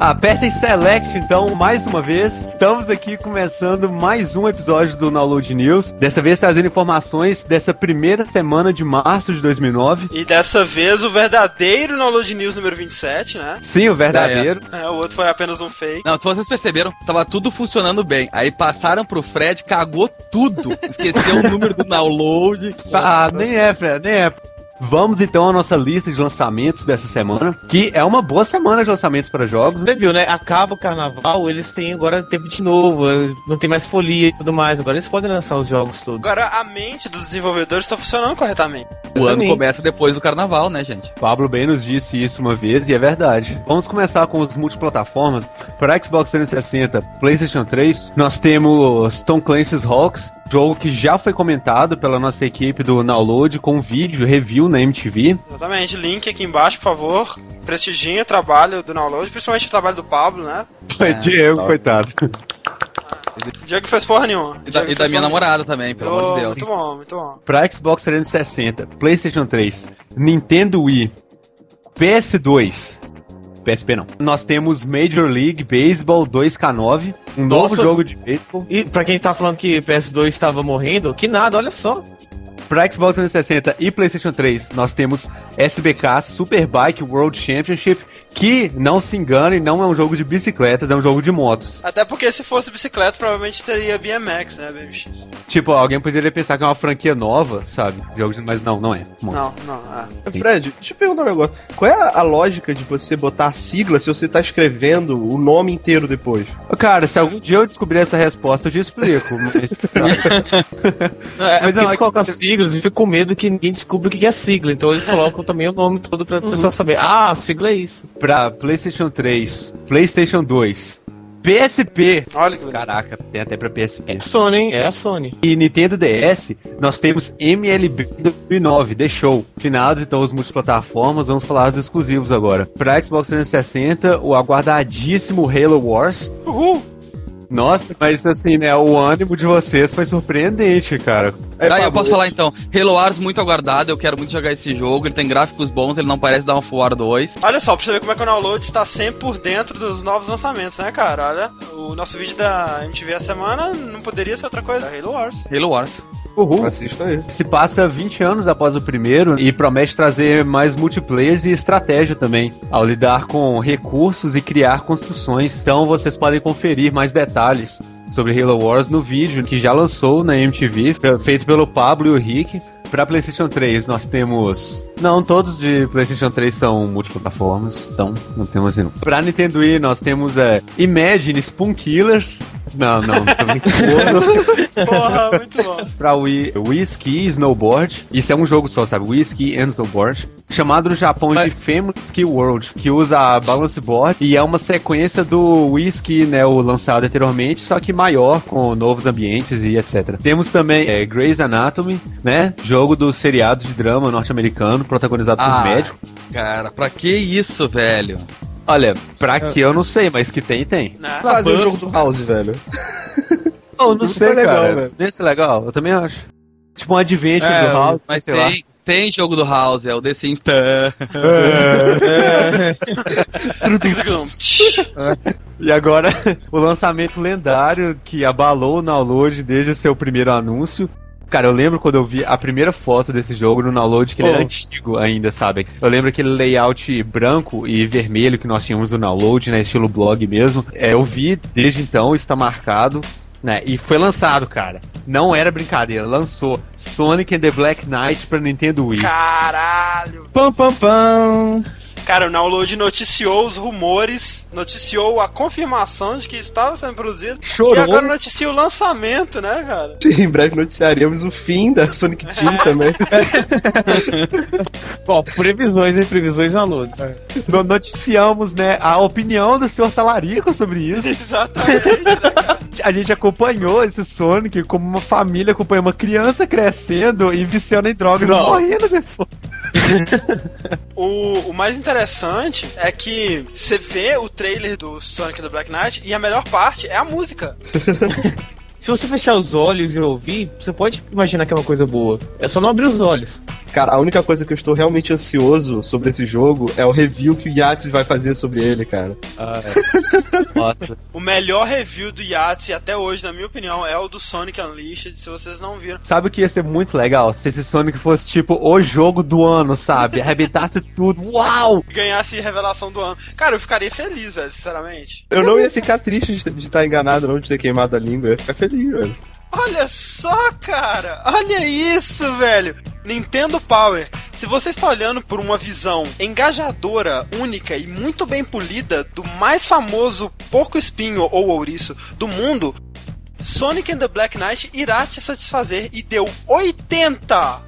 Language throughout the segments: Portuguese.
Apertem Select, então, mais uma vez. Estamos aqui começando mais um episódio do Download News. Dessa vez trazendo informações dessa primeira semana de março de 2009. E dessa vez o verdadeiro Download News número 27, né? Sim, o verdadeiro. É, o outro foi apenas um fake. Não, se vocês perceberam, tava tudo funcionando bem. Aí passaram pro Fred, cagou tudo. Esqueceu o número do download. Ah, nem é, Fred, nem é. Vamos então à nossa lista de lançamentos dessa semana, que é uma boa semana de lançamentos para jogos. Você viu, né? Acaba o carnaval, eles têm agora tempo de novo, não tem mais folia e tudo mais. Agora eles podem lançar os jogos todos. Agora a mente dos desenvolvedores está funcionando corretamente. O ano começa depois do carnaval, né, gente? Pablo bem nos disse isso uma vez e é verdade. Vamos começar com os multiplataformas. Para Xbox 360, PlayStation 3, nós temos Tom Clancy's Hawks, jogo que já foi comentado pela nossa equipe do Download com vídeo, review na MTV. Exatamente, link aqui embaixo, por favor. Prestigiem o trabalho do Download, principalmente o trabalho do Pablo, né? É, Diego, coitado. Diego fez porra nenhuma. E da, e da minha namorada também, pelo oh, amor de Deus. Muito bom, muito bom. Pra Xbox 360, PlayStation 3, Nintendo Wii, PS2, PSP não. Nós temos Major League Baseball 2K9, um Nossa, novo jogo de beisebol. E pra quem tá falando que PS2 estava morrendo, que nada, olha só. Para Xbox 360 e PlayStation 3, nós temos SBK Superbike World Championship, que, não se engane, não é um jogo de bicicletas, é um jogo de motos. Até porque se fosse bicicleta, provavelmente teria BMX, né, BMX. Tipo, alguém poderia pensar que é uma franquia nova, sabe? Jogos, mas não, não é. Motos. Não, não, é. Fred, deixa eu perguntar um negócio. Qual é a lógica de você botar a sigla se você tá escrevendo o nome inteiro depois? Cara, se algum dia eu descobrir essa resposta, eu te explico. Mas, é, mas não, eles colocam sigla siglas e fica com medo que ninguém descubra o que é sigla. Então eles colocam também o nome todo pra uhum. pessoa saber. Ah, a sigla é isso. Pra PlayStation 3, PlayStation 2, PSP. Olha que Caraca, tem até pra PSP. É Sony, hein? É a Sony. E Nintendo DS, nós temos MLB 2009, The Show. Finados então os multiplataformas, vamos falar dos exclusivos agora. Pra Xbox 360, o aguardadíssimo Halo Wars. Uhul! Nossa, mas assim, né, o ânimo de vocês foi surpreendente, cara. É, ah, eu posso falar então. Halo Wars muito aguardado, eu quero muito jogar esse jogo, ele tem gráficos bons, ele não parece dar um War 2. Olha só, pra você ver como é que o download está sempre por dentro dos novos lançamentos, né, cara? Olha, o nosso vídeo da MTV a semana não poderia ser outra coisa, Halo Wars. Halo Wars. Uhul. Assista aí. Se passa 20 anos após o primeiro e promete trazer mais multiplayers e estratégia também, ao lidar com recursos e criar construções. Então vocês podem conferir mais detalhes sobre Halo Wars no vídeo que já lançou na MTV, feito pelo Pablo e o Rick. Pra PlayStation 3 nós temos. Não, todos de PlayStation 3 são multiplataformas, então não temos nenhum. Pra Nintendo Wii nós temos é, Imagine Spoon Killers. Não, não, tô. Porra, muito bom. Pra Wii, Wii Ski Snowboard. Isso é um jogo só, sabe? Wii Ski and Snowboard. Chamado no Japão Mas... de Family Ski World, que usa a Balance Board e é uma sequência do Wii Ski, né? O lançado anteriormente, só que maior, com novos ambientes e etc. Temos também é, Grey's Anatomy, né? Jogo do seriado de drama norte-americano, protagonizado ah, por médico. Cara, pra que isso, velho? Olha, pra que eu não sei, mas que tem, tem. Não. Fazer o jogo do House, velho. Não, não sei, legal, cara. Velho. Desse legal, eu também acho. Tipo um adventure é, do House, mas sei tem, lá. Tem jogo do House, é o The Sims. e agora, o lançamento lendário que abalou o download desde o seu primeiro anúncio. Cara, eu lembro quando eu vi a primeira foto desse jogo no download, que ele oh. era antigo ainda, sabe? Eu lembro aquele layout branco e vermelho que nós tínhamos no download, né? Estilo blog mesmo. É, eu vi desde então, está marcado. Né? E foi lançado, cara. Não era brincadeira, lançou Sonic and the Black Knight pra Nintendo Wii. Caralho! Pam pam pam! Cara, o Download noticiou os rumores, noticiou a confirmação de que estava sendo produzido. Chorou. E agora noticia o lançamento, né, cara? Em breve noticiaremos o fim da Sonic Team também. Bom, previsões e previsões downloads. É. Noticiamos, né, a opinião do senhor Talarico sobre isso. Exatamente. Né, a gente acompanhou esse Sonic como uma família acompanha uma criança crescendo e viciando em drogas e morrendo depois. o, o mais interessante é que você vê o trailer do Sonic do Black Knight e a melhor parte é a música. Se você fechar os olhos e ouvir, você pode imaginar que é uma coisa boa. É só não abrir os olhos. Cara, a única coisa que eu estou realmente ansioso sobre esse jogo é o review que o Yates vai fazer sobre ele, cara. Ah, é. Nossa. o melhor review do Yates até hoje, na minha opinião, é o do Sonic Unleashed, se vocês não viram. Sabe o que ia ser muito legal? Se esse Sonic fosse tipo o jogo do ano, sabe? Arrebentasse tudo. Uau! Ganhasse revelação do ano. Cara, eu ficaria feliz, velho, sinceramente. Eu não ia ficar triste de estar enganado, não, de ter queimado a língua. Eu ia ficar feliz, velho. Olha só, cara! Olha isso, velho! Nintendo Power. Se você está olhando por uma visão engajadora, única e muito bem polida do mais famoso porco espinho ou ouriço do mundo, Sonic and the Black Knight irá te satisfazer e deu 80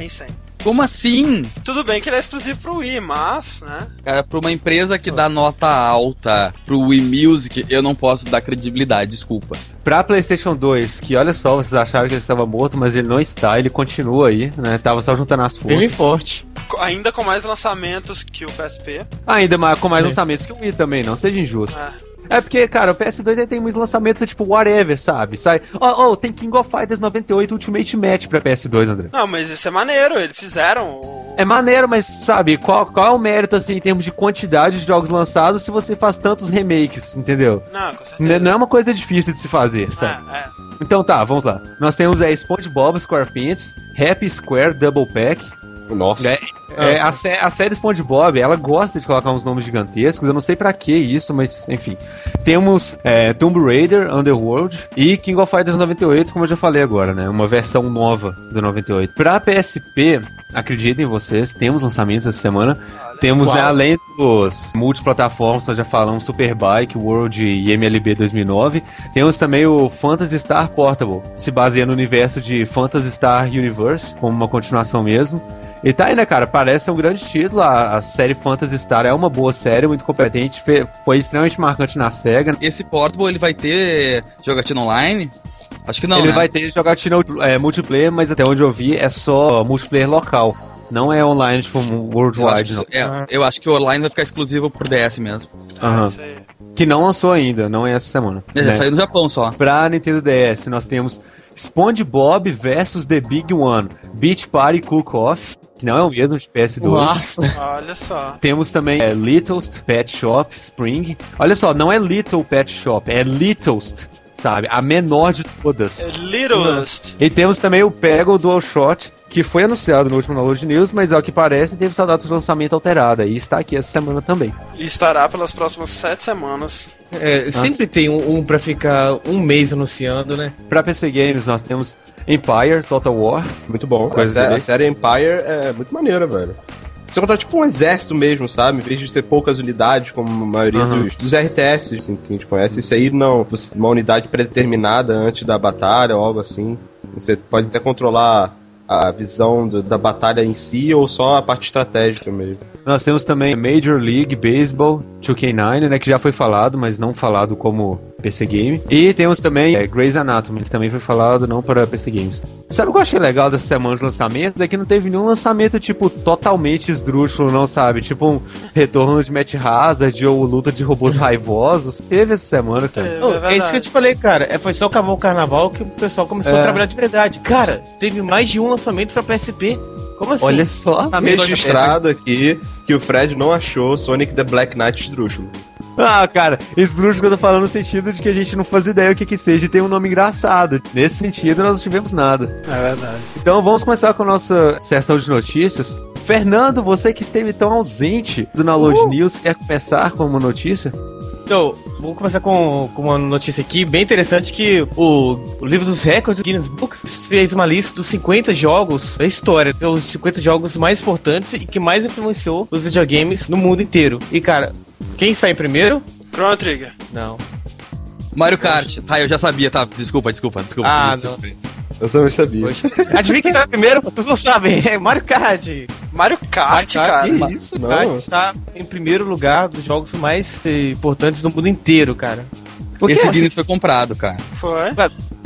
em 100. Como assim? Tudo bem que ele é exclusivo pro Wii, mas, né? Cara, pra uma empresa que dá nota alta pro Wii Music, eu não posso dar credibilidade, desculpa. Pra PlayStation 2, que olha só, vocês acharam que ele estava morto, mas ele não está, ele continua aí, né? Tava só juntando as forças. Bem forte. Ainda com mais lançamentos que o PSP. Ainda mais, com mais é. lançamentos que o Wii também, não seja injusto. É. É porque, cara, o PS2 tem muitos lançamentos tipo whatever, sabe? Sai. Oh, oh, tem King of Fighters 98 Ultimate Match pra PS2, André. Não, mas isso é maneiro, eles fizeram. É maneiro, mas sabe, qual, qual é o mérito, assim, em termos de quantidade de jogos lançados se você faz tantos remakes, entendeu? Não, com certeza. Não é uma coisa difícil de se fazer, sabe? É, é. Então tá, vamos lá. Nós temos é, SpongeBob SquarePants, Happy Square Double Pack. Nossa. É, é, a, sé a série SpongeBob, ela gosta de colocar uns nomes gigantescos. Eu não sei para que isso, mas enfim. Temos é, Tomb Raider, Underworld e King of Fighters 98, como eu já falei agora, né? Uma versão nova do 98. Pra PSP, acreditem vocês, temos lançamentos essa semana. Temos, né, além dos multiplataformas, nós já falamos Superbike, World e MLB 2009, temos também o Phantasy Star Portable, se baseia no universo de Phantasy Star Universe, como uma continuação mesmo. E tá aí, né, cara? Parece ser um grande título. A, a, série Phantasy Star é uma boa série, muito competente. Foi extremamente marcante na SEGA. Esse Portable, ele vai ter jogatina online? Acho que não, Ele né? vai ter jogatina é, multiplayer, mas até onde eu vi é só multiplayer local. Não é online, tipo, worldwide, eu acho, é, eu acho que o online vai ficar exclusivo pro DS mesmo. Aham. Que não lançou ainda, não é essa semana. É, né? saiu no Japão só. Pra Nintendo DS, nós temos SpongeBob vs The Big One, Beach Party Cook Off, que não é o mesmo de PS2. Nossa! Olha só. Temos também é, Little's Pet Shop Spring. Olha só, não é Little Pet Shop, é Little's sabe? A menor de todas. Littlest. E temos também o Peggle Dual Shot, que foi anunciado no último Download News, mas ao que parece teve sua data de lançamento alterada e está aqui essa semana também. E estará pelas próximas sete semanas. É, sempre tem um, um para ficar um mês anunciando, né? Pra PC Games nós temos Empire, Total War. Muito bom. A, sé a série Empire é muito maneira, velho. Você controla tipo um exército mesmo, sabe? Em vez de ser poucas unidades, como a maioria uhum. dos, dos, RTS assim, que a gente conhece. Isso aí não. Uma unidade predeterminada antes da batalha ou algo assim. Você pode até controlar a visão do, da batalha em si ou só a parte estratégica mesmo. Nós temos também Major League Baseball 2K9, né, que já foi falado, mas não falado como PC Game. E temos também é, Grey's Anatomy, que também foi falado não para PC Games. Sabe o que eu achei legal dessa semana de lançamentos? É que não teve nenhum lançamento, tipo, totalmente esdrúxulo, não sabe? Tipo um retorno de Matt Hazard ou luta de robôs raivosos. Teve essa semana, cara. É, oh, é, isso que eu te falei, cara. É, foi só acabar o carnaval que o pessoal começou é. a trabalhar de verdade. Cara, teve mais de um lançamento pra PSP. Como assim? Olha só, tá registrado aqui que o Fred não achou Sonic the Black Knight esdrúxulo. Ah, cara, esdrúxulo que eu tô falando no sentido de que a gente não faz ideia o que que seja e tem um nome engraçado. Nesse sentido, nós não tivemos nada. É verdade. Então vamos começar com a nossa sessão de notícias. Fernando, você que esteve tão ausente do Download uh! News, quer começar com uma notícia? Então, vou começar com, com, uma notícia aqui bem interessante que o, o livro dos recordes, Guinness Books, fez uma lista dos 50 jogos da história, os 50 jogos mais importantes e que mais influenciou os videogames no mundo inteiro. E cara, quem sai primeiro? Chrono Trigger. Não. Mario Kart. Ah, eu já sabia, tá. Desculpa, desculpa, desculpa. Ah, não. Eu também sabia. Adivinha quem sai primeiro? Vocês não sabem. É Mario Kart. Mario Kart, cara. Que isso, Mario Kart está em primeiro lugar dos jogos mais eh, importantes do mundo inteiro, cara. Por Esse Guinness foi comprado, cara. Foi.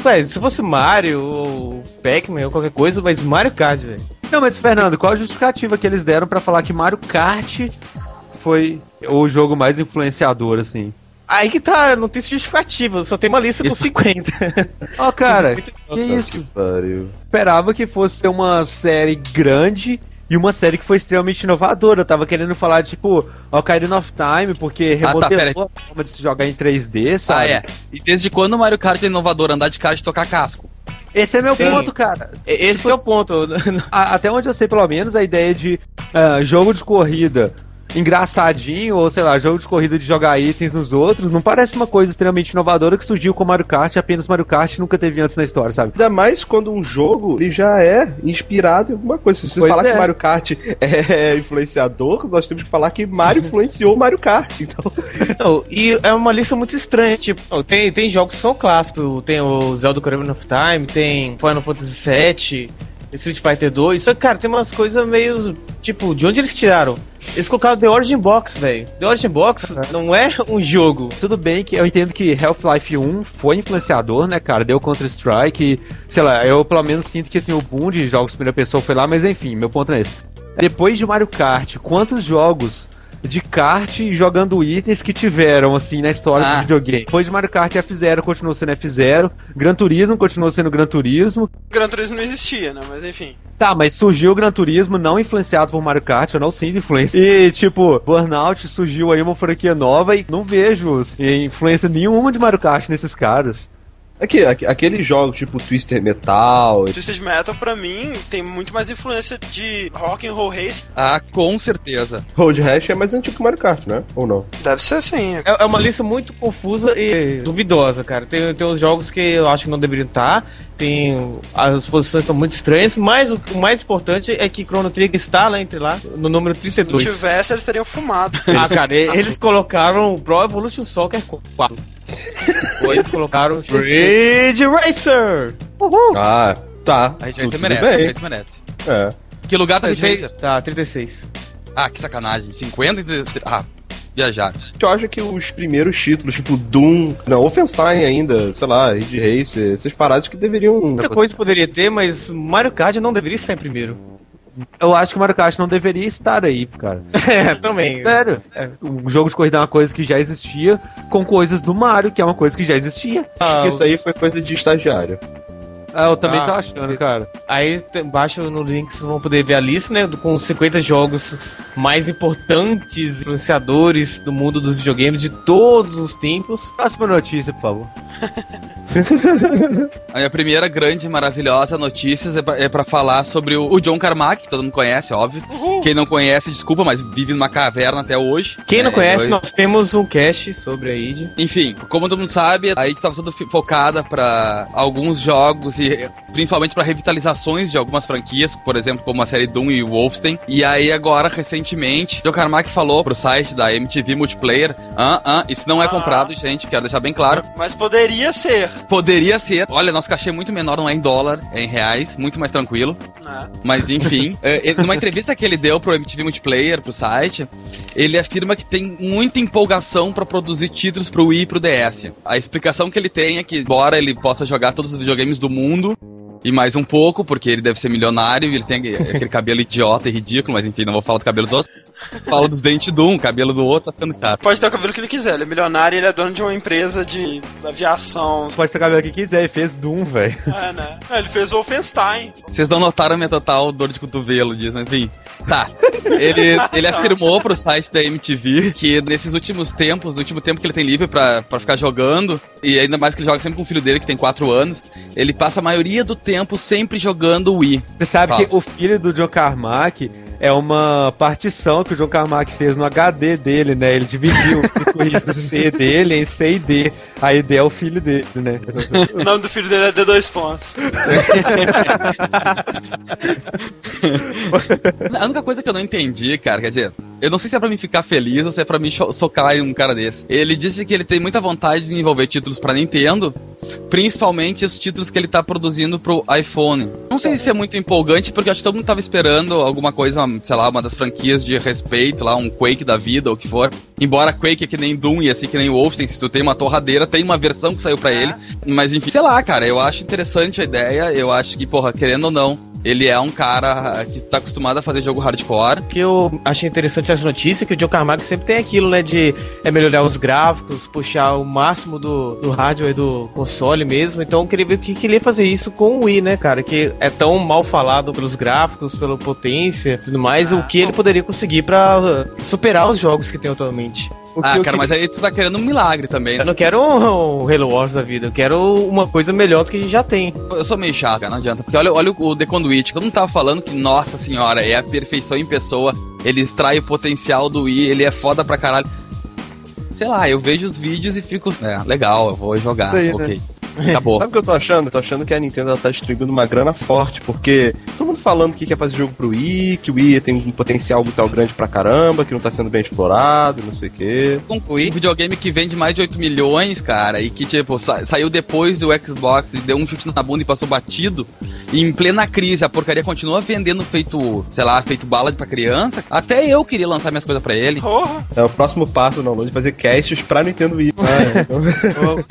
Ué, se fosse Mario ou Pac-Man ou qualquer coisa, mas Mario Kart, velho. Não, mas Fernando, qual a justificativa que eles deram para falar que Mario Kart foi o jogo mais influenciador, assim? Aí que tá, não tem justificativa, só tem uma lista com 50. Ó, cara, Com 50 que isso? Pariu. Esperava que fosse ser uma série grande e uma série que foi extremamente inovadora. Eu tava querendo falar, tipo, Ocarina of Time, porque Ah, tá, remodelou a forma de se jogar em 3D, Ah, sabe? é. E desde quando o Mario Kart é inovador? Andar de kart e tocar casco. Esse é meu Sim. ponto, cara. Esse que é o ponto. Até onde eu sei, pelo menos, a ideia de ah, jogo de corrida engraçadinho, ou sei lá, jogo de corrida de jogar itens nos outros, não parece uma coisa extremamente inovadora que surgiu com Mario Kart, apenas Mario Kart nunca teve antes na história, sabe? Ainda mais quando um jogo ele já é inspirado em alguma coisa. Se você Pois falar é. que Mario Kart é influenciador, nós temos que falar que Mario influenciou Mario Kart. Então, Não, e é uma lista muito estranha, tipo, tem, tem jogos que são clássicos, tem o Zelda Ocarina of Time, tem Final Fantasy VII, Street Fighter 2, só que, cara, tem umas coisas meio, tipo, de onde eles tiraram? Eles colocaram The Origin Box, velho. The Origin Box não é um jogo. Tudo bem que eu entendo que Half-Life 1 foi influenciador, né, cara? Deu Counter-Strike, sei lá, eu pelo menos sinto que assim, o boom de jogos primeira pessoa foi lá, mas enfim, meu ponto é esse. Depois de Mario Kart, quantos jogos de kart jogando itens que tiveram, assim, na história Ah. do videogame? Depois de Mario Kart, F0 continuou sendo F0, Gran Turismo continuou sendo Gran Turismo. Gran Turismo não existia, né? Mas enfim. Tá, mas surgiu o Gran Turismo não influenciado por Mario Kart, eu não sinto influência. E, tipo, Burnout surgiu aí uma franquia nova e não vejo influência nenhuma de Mario Kart nesses caras. Aqui, aqui- aqueles jogos tipo Twister Metal, Twisted Metal, pra mim, tem muito mais influência de Rock and Roll Race. Ah, com certeza. Road Rash é mais antigo que Mario Kart, né? Ou não? Deve ser assim. É, é uma lista muito confusa e duvidosa, cara. Tem, tem uns jogos que eu acho que não deveriam estar. Tem. As posições são muito estranhas, mas o, o mais importante é que Chrono Trigger está lá entre lá, no número Se não 32. tivesse, eles teriam fumado. Ah, cara, eles colocaram Pro Evolution Soccer 4. Eles colocaram Ridge Racer! Uhul! Ah, tá. A gente Tudo se merece, bem. a gente merece. É. Que lugar tá Ridge Racer? Tá, 36. Ah, que sacanagem. 50 e... Ah, viajar. Eu acho que os primeiros títulos, tipo Doom, não, Wolfenstein ainda, sei lá, Ridge Racer, essas paradas que deveriam. Muita coisa poderia ter, mas Mario Kart não deveria estar em primeiro. Eu acho que Mario Kart não deveria estar aí, cara. É, também. Sério. Um jogo de corrida é uma coisa que já existia, com coisas do Mario, que é uma coisa que já existia. Acho que isso aí foi coisa de estagiário. Ah, eu também Ah, tô achando, cara. Aí embaixo no link vocês vão poder ver a lista, né? Com os 50 jogos mais importantes, influenciadores do mundo dos videogames de todos os tempos. Próxima notícia, por favor. A minha primeira grande e maravilhosa notícia é pra, é pra falar sobre o, o John Carmack, que todo mundo conhece, óbvio. Quem não conhece, desculpa, mas vive numa caverna até hoje. Quem não É, conhece, eu- nós temos um cast sobre a id. Enfim, como todo mundo sabe, a id tava sendo focada pra alguns jogos e principalmente pra revitalizações de algumas franquias, por exemplo, como a série Doom e Wolfenstein. E aí agora, recentemente, John Carmack falou pro site da MTV Multiplayer, ah, ah, isso não é Ah. comprado, gente, quero deixar bem claro. Mas poderia ser. Poderia ser. Olha, nosso cachê é muito menor, não é em dólar, é em reais, muito mais tranquilo. Né? Mas enfim, é, numa entrevista que ele deu pro MTV Multiplayer, pro site, ele afirma que tem muita empolgação pra produzir títulos pro Wii e pro DS. A explicação que ele tem é que, embora ele possa jogar todos os videogames do mundo, e mais um pouco, porque ele deve ser milionário e ele tem aquele cabelo idiota e ridículo, mas enfim, não vou falar do cabelo dos outros. Falo dos dentes de um, o cabelo do outro tá ficando chato. Pode ter o cabelo que ele quiser. Ele é milionário e ele é dono de uma empresa de aviação. Pode ter cabelo que quiser, e fez Doom, velho. É, né? É, ele fez o Wolfenstein. Vocês não notaram a minha total dor de cotovelo disso, mas enfim. Tá. Ele, ele afirmou pro site da MTV que nesses últimos tempos, no último tempo que ele tem livre pra, pra ficar jogando, e ainda mais que ele joga sempre com o filho dele, que tem 4 anos, ele passa a maioria do tempo sempre jogando Wii. Você sabe Fala. que o filho do John Carmack é uma partição que o John Carmack fez no HD dele, né? Ele dividiu os corrigos C dele em C e D. A D é o filho dele, né? O nome do filho dele é D2 pontos. A única coisa que eu não entendi, cara, quer dizer, eu não sei se é pra mim ficar feliz ou se é pra mim socar um cara desse. Ele disse que ele tem muita vontade de desenvolver títulos pra Nintendo, principalmente os títulos que ele tá produzindo pro iPhone. Não sei se é muito empolgante, porque acho que todo mundo tava esperando alguma coisa, sei lá, uma das franquias de respeito, lá, um Quake da vida ou o que for. Embora Quake é que nem Doom e assim que nem Wolfenstein, se tu tem uma torradeira, tem uma versão que saiu pra ele. Mas enfim, sei lá, cara, eu acho interessante a ideia, eu acho que, porra, querendo ou não, Ele é um cara que tá acostumado a fazer jogo hardcore. O que eu achei interessante essa notícia é que o Joe Carmack sempre tem aquilo, né, de é melhorar os gráficos, puxar o máximo do, do hardware do console mesmo. Então eu queria ver o que, que ele ia fazer isso com o Wii, né, cara? Que é tão mal falado pelos gráficos, pela potência e tudo mais. o que ele poderia conseguir pra superar os jogos que tem atualmente. Ah, eu cara, queria- mas aí tu tá querendo um milagre também, Eu né? não quero um, um Halo Wars da vida, eu quero uma coisa melhor do que a gente já tem. Eu sou meio chato, cara, não adianta. Porque olha, olha o, The Conduit, todo mundo tava falando que, nossa senhora, é a perfeição em pessoa. Ele extrai o potencial do Wii, ele é foda pra caralho. Sei lá, eu vejo os vídeos e fico, é, legal, eu vou jogar, Isso aí, né? Acabou. Sabe o que eu tô achando? Eu tô achando que a Nintendo ela tá distribuindo uma grana forte, porque todo mundo falando que quer fazer jogo pro Wii, que o Wii tem um potencial muito grande pra caramba, que não tá sendo bem explorado, não sei o quê. concluir. Um videogame que vende mais de 8 milhões, cara, e que, tipo, sa- saiu depois do Xbox e deu um chute na bunda e passou batido. E em plena crise, a porcaria continua vendendo feito, sei lá, feito bala pra criança. Até eu queria lançar minhas coisas pra ele. Porra! É o próximo passo do download fazer casts pra Nintendo Wii. Então,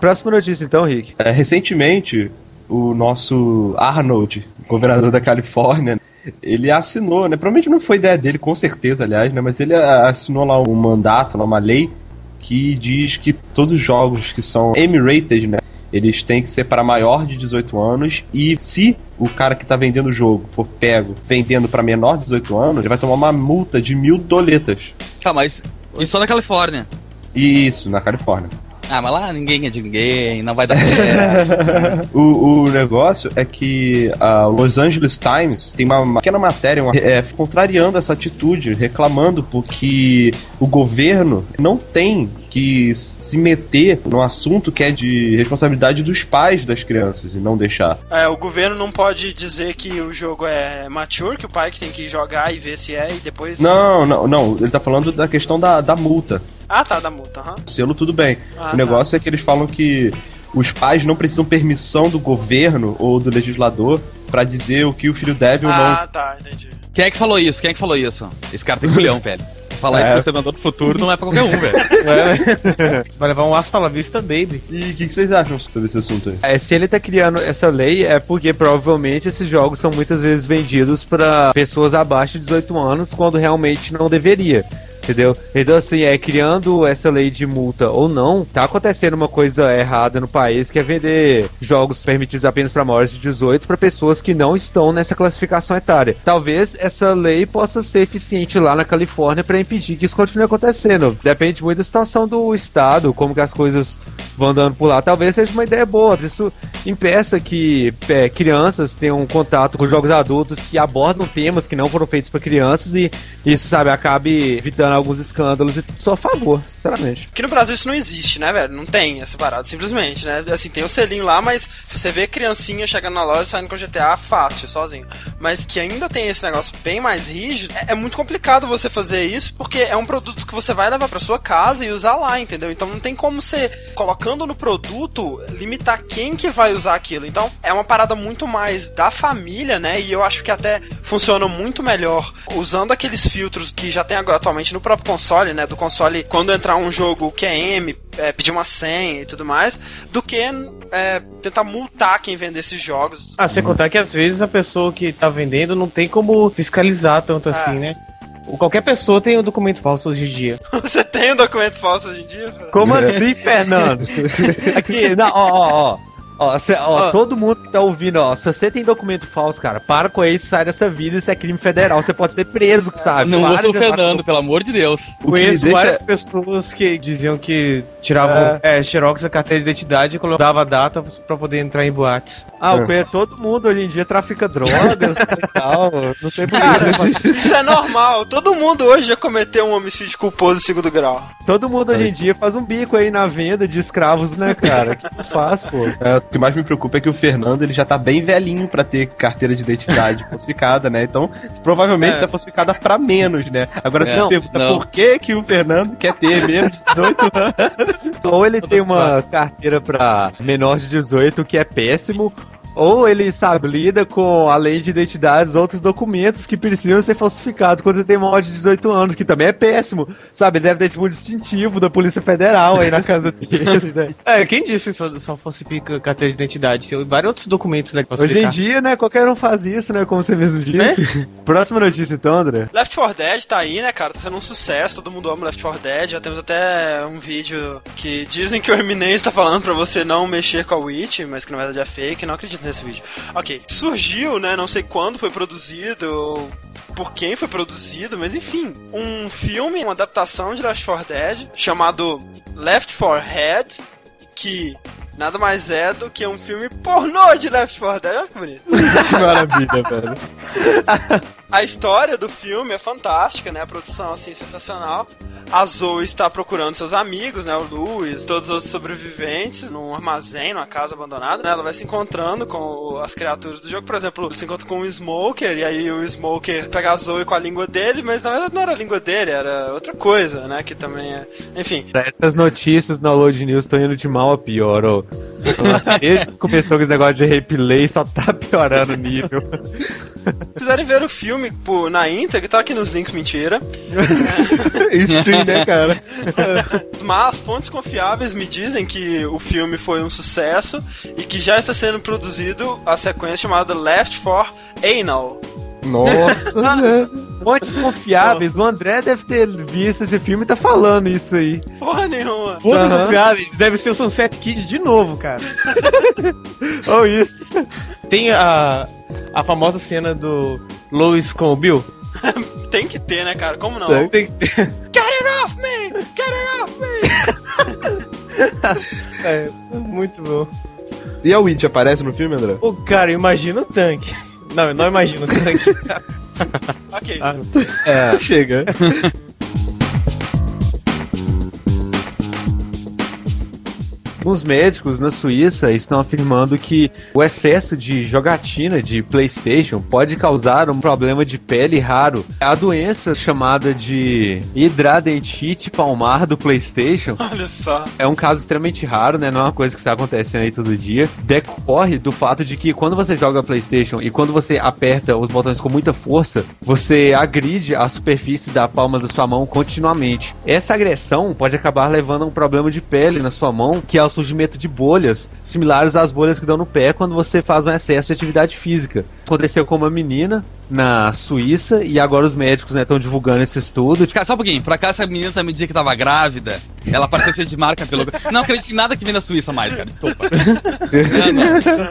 Próxima notícia então, Rick. é, recentemente, o nosso Arnold, governador da Califórnia, ele assinou, né? Provavelmente não foi ideia dele, com certeza, aliás, né? Mas ele assinou lá um mandato, lá, uma lei que diz que todos os jogos que são M-rated, né? Eles têm que ser para maior de 18 anos e se o cara que tá vendendo o jogo for pego vendendo para menor de 18 anos, ele vai tomar uma multa de mil doletas. Tá, mas isso só na Califórnia. Isso, na Califórnia. Ah, mas lá ninguém é de ninguém, não vai dar. O, o negócio é que a Los Angeles Times tem uma, uma pequena matéria uma- é, contrariando essa atitude, reclamando porque o governo não tem que se meter no assunto que é de responsabilidade dos pais das crianças e não deixar. É, o governo não pode dizer que o jogo é mature, que o pai que tem que jogar e ver se é e depois. Não, não, não. Ele tá falando da questão da, da multa. Ah, tá, da multa, aham. Selo, tudo bem. Ah, o negócio é que eles falam que os pais não precisam permissão do governo ou do legislador pra dizer o que o filho deve ou não Ah, tá, entendi. Quem é que falou isso? Quem é que falou isso? Esse cara tem culhão, velho. Falar É. isso pro Exterminador do Futuro não é pra qualquer um, velho. Vai levar um Hasta la Vista Baby. E o que, que vocês acham sobre esse assunto aí? É, se ele tá criando essa lei, é porque provavelmente esses jogos são muitas vezes vendidos pra pessoas abaixo de 18 anos, quando realmente não deveria. Entendeu? Então, assim, é criando essa lei de multa ou não, tá acontecendo uma coisa errada no país que é vender jogos permitidos apenas para maiores de 18 para pessoas que não estão nessa classificação etária. Talvez essa lei possa ser eficiente lá na Califórnia para impedir que isso continue acontecendo. Depende muito da situação do estado, como que as coisas vão andando por lá. Talvez seja uma ideia boa. Isso impeça que é, crianças tenham contato com jogos adultos que abordam temas que não foram feitos para crianças e isso, sabe, acabe evitando alguns escândalos e sou a favor, sinceramente. Aqui no Brasil isso não existe, né, velho? Não tem essa parada, simplesmente, né? Assim, tem o selinho lá, mas você vê criancinha chegando na loja e saindo com GTA fácil, sozinho. Mas que ainda tem esse negócio bem mais rígido, é, é muito complicado você fazer isso, porque é um produto que você vai levar pra sua casa e usar lá, entendeu? Então não tem como você, colocando no produto, limitar quem que vai usar aquilo. Então é uma parada muito mais da família, né? E eu acho que até funciona muito melhor usando aqueles filtros que já tem agora atualmente no próprio console, né? Do console, quando entrar um jogo que é M, é, pedir uma senha e tudo mais, do que é, tentar multar quem vende esses jogos. Ah, sem contar que às vezes a pessoa que tá vendendo não tem como fiscalizar tanto assim, né? Qualquer pessoa tem um documento falso hoje em dia. Você tem um documento falso hoje em dia? Como assim, Fernando? Aqui, não, ó, ó, ó. Ó, cê- ó, Ó. todo mundo que tá ouvindo, ó, se você tem documento falso, cara, para com isso, sai dessa vida, isso é crime federal, você pode ser preso, sabe? Não Para o Fernando, pelo amor de Deus. O Conheço deixa- várias pessoas que diziam que tiravam é. xerox da carteira de identidade e colocavam a data pra poder entrar em boates. Ah, eu conheço todo mundo hoje em dia trafica drogas e tal, não sei por Cara, que. isso é normal. Todo mundo hoje já cometeu um homicídio culposo em segundo grau. Todo mundo hoje em dia faz um bico aí na venda de escravos, né, cara? Que faz, pô. É, o que mais me preocupa é que o Fernando ele já tá bem velhinho pra ter carteira de identidade falsificada, né? Então, provavelmente é falsificada pra menos, né? Agora você É, se pergunta não. por que que o Fernando quer ter menos de 18 anos? Ou ele tem uma carteira pra menor de 18, que é péssimo, Ou ele, sabe, lida com, além de identidades, outros documentos que precisam ser falsificados quando você tem maior de 18 anos, que também é péssimo. Sabe, ele deve ter tipo um distintivo da Polícia Federal aí na casa dele, né? É, quem disse que só, só falsifica carteira de identidade? Tem vários outros documentos, né? que Hoje em dia, né, qualquer um faz isso, né, como você mesmo disse. Próxima notícia então, André. Left 4 Dead tá aí, né, cara? Tá sendo um sucesso, todo mundo ama Left 4 Dead. Já temos até um vídeo que dizem que o Eminence tá falando pra você não mexer com a Witch, mas que na verdade é fake. Não acredito nesse vídeo. Ok. Surgiu, né? Não sei quando foi produzido, por quem foi produzido, mas enfim. Um filme, uma adaptação de Left 4 Dead chamado Left 4 Head, que. Nada mais é do que um filme pornô de Left 4 Dead. Olha que bonito. Que maravilha, velho. A história do filme é fantástica, né? A produção, assim, sensacional. A Zoe está procurando seus amigos, né? O Louis, todos os sobreviventes, num armazém, numa casa abandonada, né? Ela vai se encontrando com as criaturas do jogo. Por exemplo, se encontra com o Smoker, e aí o Smoker pega a Zoe com a língua dele, mas na verdade não era a língua dele, era outra coisa, né? Que também é... Enfim, Essas notícias no Load News estão indo de mal a pior, ô. Nossa, desde que começou com esse negócio de replay, só tá piorando o nível. se quiserem ver o filme pô, na íntegra, tá aqui nos links, mentira. Stream, né, cara? Mas fontes confiáveis me dizem que o filme foi um sucesso e que já está sendo produzido a sequência chamada Left 4 Anal. Nossa, né? Fontes confiáveis. O André deve ter visto esse filme e tá falando isso aí. Porra nenhuma. Fontes Aham. confiáveis, deve ser o Sunset Kid de novo, cara. Ou isso. Tem a, a famosa cena do Lois com o Bill. Tem que ter, né, cara? Como não? Tem. Tem que ter. Get it off me! Get it off me! É, muito bom. E a Witch aparece no filme, André? Pô, cara, imagina o tanque. Não, eu não imagino o tanque. Ok. Ah, É. Chega. Alguns médicos na Suíça estão afirmando que o excesso de jogatina de PlayStation pode causar um problema de pele raro. A doença chamada de hidradentite palmar do PlayStation Olha só. é um caso extremamente raro, né? Não é uma coisa que está acontecendo aí todo dia. Decorre do fato de que quando você joga PlayStation e quando você aperta os botões com muita força, você agride a superfície da palma da sua mão continuamente. Essa agressão pode acabar levando a um problema de pele na sua mão, que é o surgimento de bolhas, similares às bolhas que dão no pé quando você faz um excesso de atividade física. Aconteceu com uma menina na Suíça e agora os médicos estão divulgando esse estudo. Cara, só um pouquinho. Por acaso essa menina também dizia que tava grávida? Ela apareceu cheia de marca pelo. Não acredito em nada que vem da Suíça mais, cara. Desculpa. Não, não.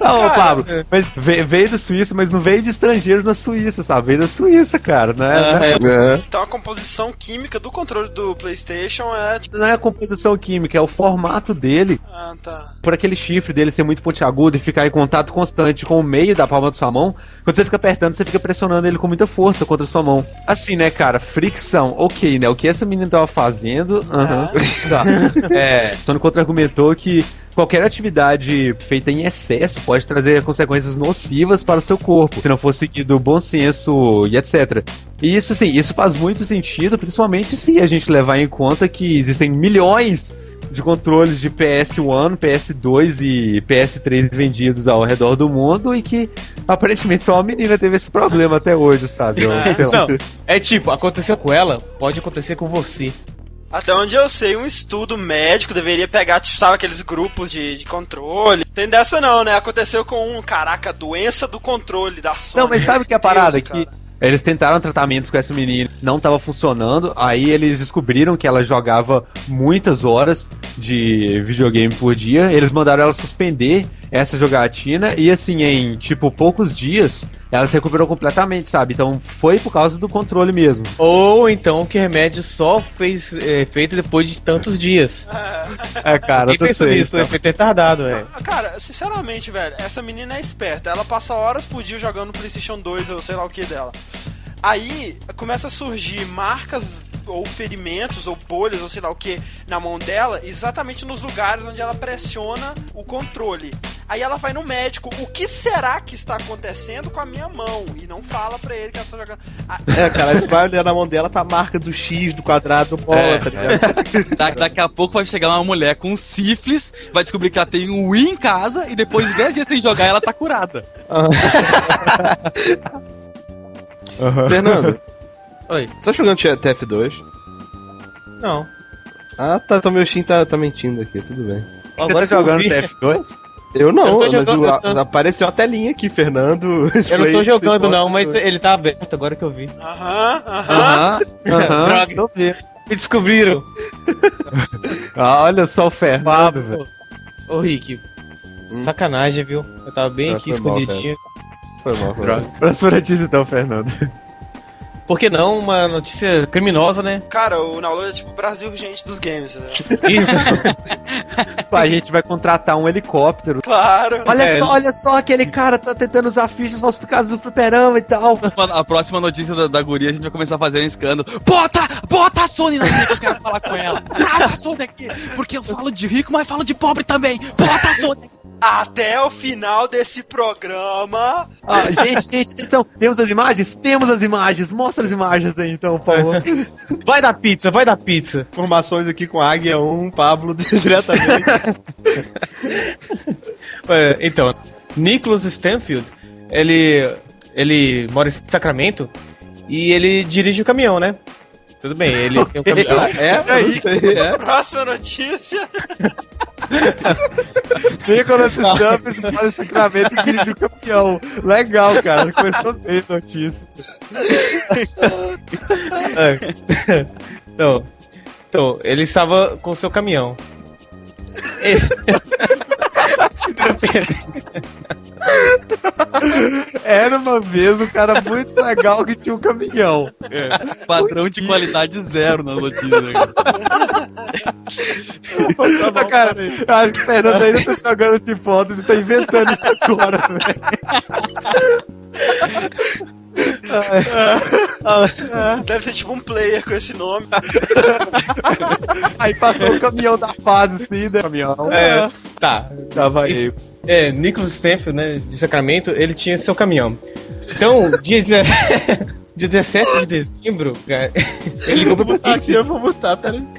Ah, ô, Pablo, mas ve- veio da Suíça, mas não veio de estrangeiros na Suíça, sabe? Veio da Suíça, cara. Não é, não é- É. Então a composição química do controle do PlayStation é. tipo, não é a composição química, é o formato dele. Ah, tá. Por aquele chifre dele ser muito pontiagudo e ficar em contato constante com o meio da palma da sua mão, quando você fica apertando, você fica pressionando ele com muita força contra a sua mão. Assim, né, cara? Fricção, ok, né? O que essa menina tava fazendo. Aham. Tá. É, Tony contra-argumentou que qualquer atividade feita em excesso pode trazer consequências nocivas para o seu corpo, se não for seguido o bom senso e etc. E isso, sim, isso faz muito sentido, principalmente se a gente levar em conta que existem milhões de controles de PS1, PS2 e PS3 vendidos ao redor do mundo e que aparentemente só uma menina teve esse problema até hoje, sabe? Eu, lá. Não, é tipo, aconteceu com ela, pode acontecer com você. Até onde eu sei, um estudo médico deveria pegar, tipo, sabe, aqueles grupos de, de controle. Tem dessa não, né? Aconteceu com um, caraca, doença do controle da Sony. Não, mas sabe que a Deus, parada cara. Eles tentaram tratamentos com essa menina, não tava funcionando. Aí eles descobriram que ela jogava muitas horas de videogame por dia. Eles mandaram ela suspender essa jogatina e assim em tipo poucos dias ela se recuperou completamente, sabe? Então foi por causa do controle mesmo. Ou então que o remédio só fez é, efeito depois de tantos dias. É, cara, Quem pensa nisso? O efeito retardado, é. Ah, Cara, sinceramente, velho, essa menina é esperta. Ela passa horas por dia jogando PlayStation 2 ou sei lá o que dela. Aí começa a surgir marcas ou ferimentos ou bolhas ou sei lá o que na mão dela, exatamente nos lugares onde ela pressiona o controle. Aí ela vai no médico. O que será que está acontecendo com a minha mão? E não fala pra ele que ela está jogando. Ah, É, cara, vai olhar na mão dela, tá a marca do X, do quadrado, do bola, É. tá ligado? Da- daqui a pouco vai chegar uma mulher com sífilis, vai descobrir que ela tem um Wii em casa e depois de 10 dias sem jogar ela tá curada. Fernando, Oi. você tá jogando TF2? Não. Ah, tá, então meu Steam tá, tá mentindo aqui, tudo bem. Você Agora tá que eu jogando vi. TF2? Eu não, Eu tô jogando- o- eu tô- apareceu a telinha aqui, Fernando. Eu não tô jogando não, mas ele tá aberto agora que eu vi. Aham, aham. Aham, aham. Droga. tô vendo. Me descobriram. Ah, olha só o Fernando, velho. Ô, Rick. Sacanagem, viu? Eu tava bem Ah, aqui mal, escondidinho. Foi mal, foi mal. Próxima notícia então, Fernando. Por que não? Uma notícia criminosa, né? Cara, o Download é tipo o Brasil urgente dos games, né? Isso. A gente vai contratar um helicóptero. Claro. Olha É. só, olha só, aquele cara tá tentando usar fichas falsificadas do fliperama e tal. A próxima notícia da, da guria a gente vai começar a fazer um escândalo. Bota! Bota a Sony na que eu quero falar com ela! Traz a Sony aqui! Porque eu falo de rico, mas falo de pobre também! Bota a Sony! Até o final desse programa. Ah, gente, gente, atenção. Temos as imagens? Temos as imagens. Mostra as imagens aí, então, por favor. Vai dar pizza, vai dar pizza. Informações aqui com Águia 1, Pablo diretamente. É, então, Nicholas Stanfield, ele, ele mora em Sacramento e ele dirige o caminhão, né? Tudo bem, ele tem um caminhão. é, é isso aí, é. Próxima notícia. Nicolas faz o sacramento e dirige o campeão. Legal, cara. Começou bem a notícia. É. Então, então, ele estava com o seu caminhão. Ele... Era uma vez um cara muito legal que tinha um caminhão. Padrão de qualidade zero nas notícias. né, cara. Ah, cara, eu acho que o Fernando ainda tá jogando de fotos e tá inventando isso agora, velho. Deve ter tipo um player com esse nome. Aí passou o caminhão da fase, assim, né? Caminhão. É, tá. Tava aí. É, Nicholas Stanfield, né, de Sacramento, ele tinha seu caminhão. Então, dia, 17 dia 17 de dezembro, cara, ele ligou pra polícia. eu vou botar, peraí.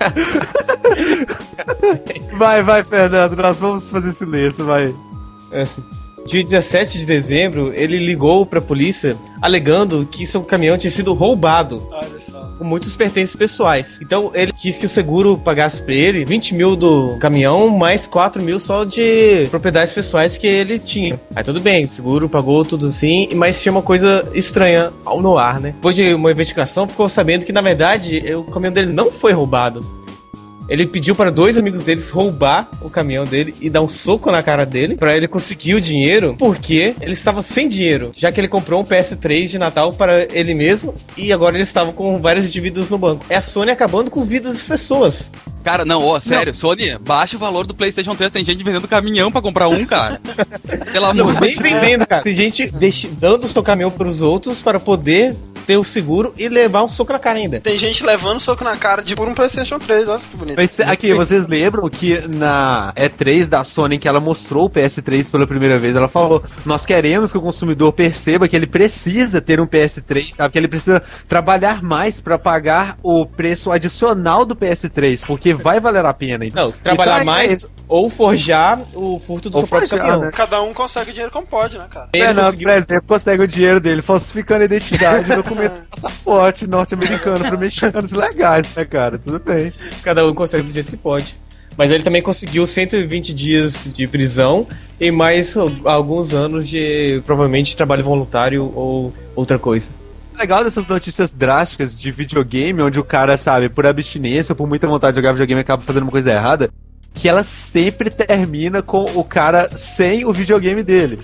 Vai, vai, Fernando. Nós vamos fazer silêncio, vai. É assim, Dia 17 de dezembro, ele ligou pra polícia alegando que seu caminhão tinha sido roubado Olha. Com muitos pertences pessoais. Então ele quis que o seguro pagasse pra ele 20 mil do caminhão, mais 4 mil só de propriedades pessoais que ele tinha. Aí tudo bem, o seguro pagou tudo sim, mas tinha uma coisa estranha ao no ar, né? Depois de uma investigação, ficou sabendo que na verdade o caminhão dele não foi roubado. Ele pediu para dois amigos deles roubar o caminhão dele e dar um soco na cara dele para ele conseguir o dinheiro, porque ele estava sem dinheiro, já que ele comprou um PS3 de Natal para ele mesmo e agora ele estava com várias dívidas no banco. É a Sony acabando com vidas das pessoas. Cara, não, ó, sério, Sony, baixa o valor do PlayStation 3. Tem gente vendendo caminhão pra comprar um, cara. Pelo Não, amor nem de Deus. vendendo, cara. Tem gente dando o seu caminhão para os outros para poder ter o seguro e levar um soco na cara ainda. Tem gente levando soco na cara de por um PlayStation 3. Olha que bonito. Mas aqui, vocês lembram que na E3 da Sony, que ela mostrou o PS3 pela primeira vez, ela falou: Nós queremos que o consumidor perceba que ele precisa ter um PS3, sabe? Que ele precisa trabalhar mais pra pagar o preço adicional do PS3, porque vai valer a pena. Não, trabalhar Então, é mais isso. ou forjar o furto do Ou seu próprio caminhão. né? Cada um consegue o dinheiro como pode, né, cara? Ele Fernando, conseguiu- por exemplo, consegue o dinheiro dele falsificando a identidade e documento de passaporte norte-americano para mexicanos legais, né, cara? Tudo bem. Cada um consegue do jeito que pode. Mas ele também conseguiu 120 dias de prisão e mais al- alguns anos de provavelmente trabalho voluntário ou outra coisa. legal dessas notícias drásticas de videogame, onde o cara, sabe, por abstinência ou por muita vontade de jogar videogame acaba fazendo uma coisa errada, que ela sempre termina com o cara sem o videogame dele.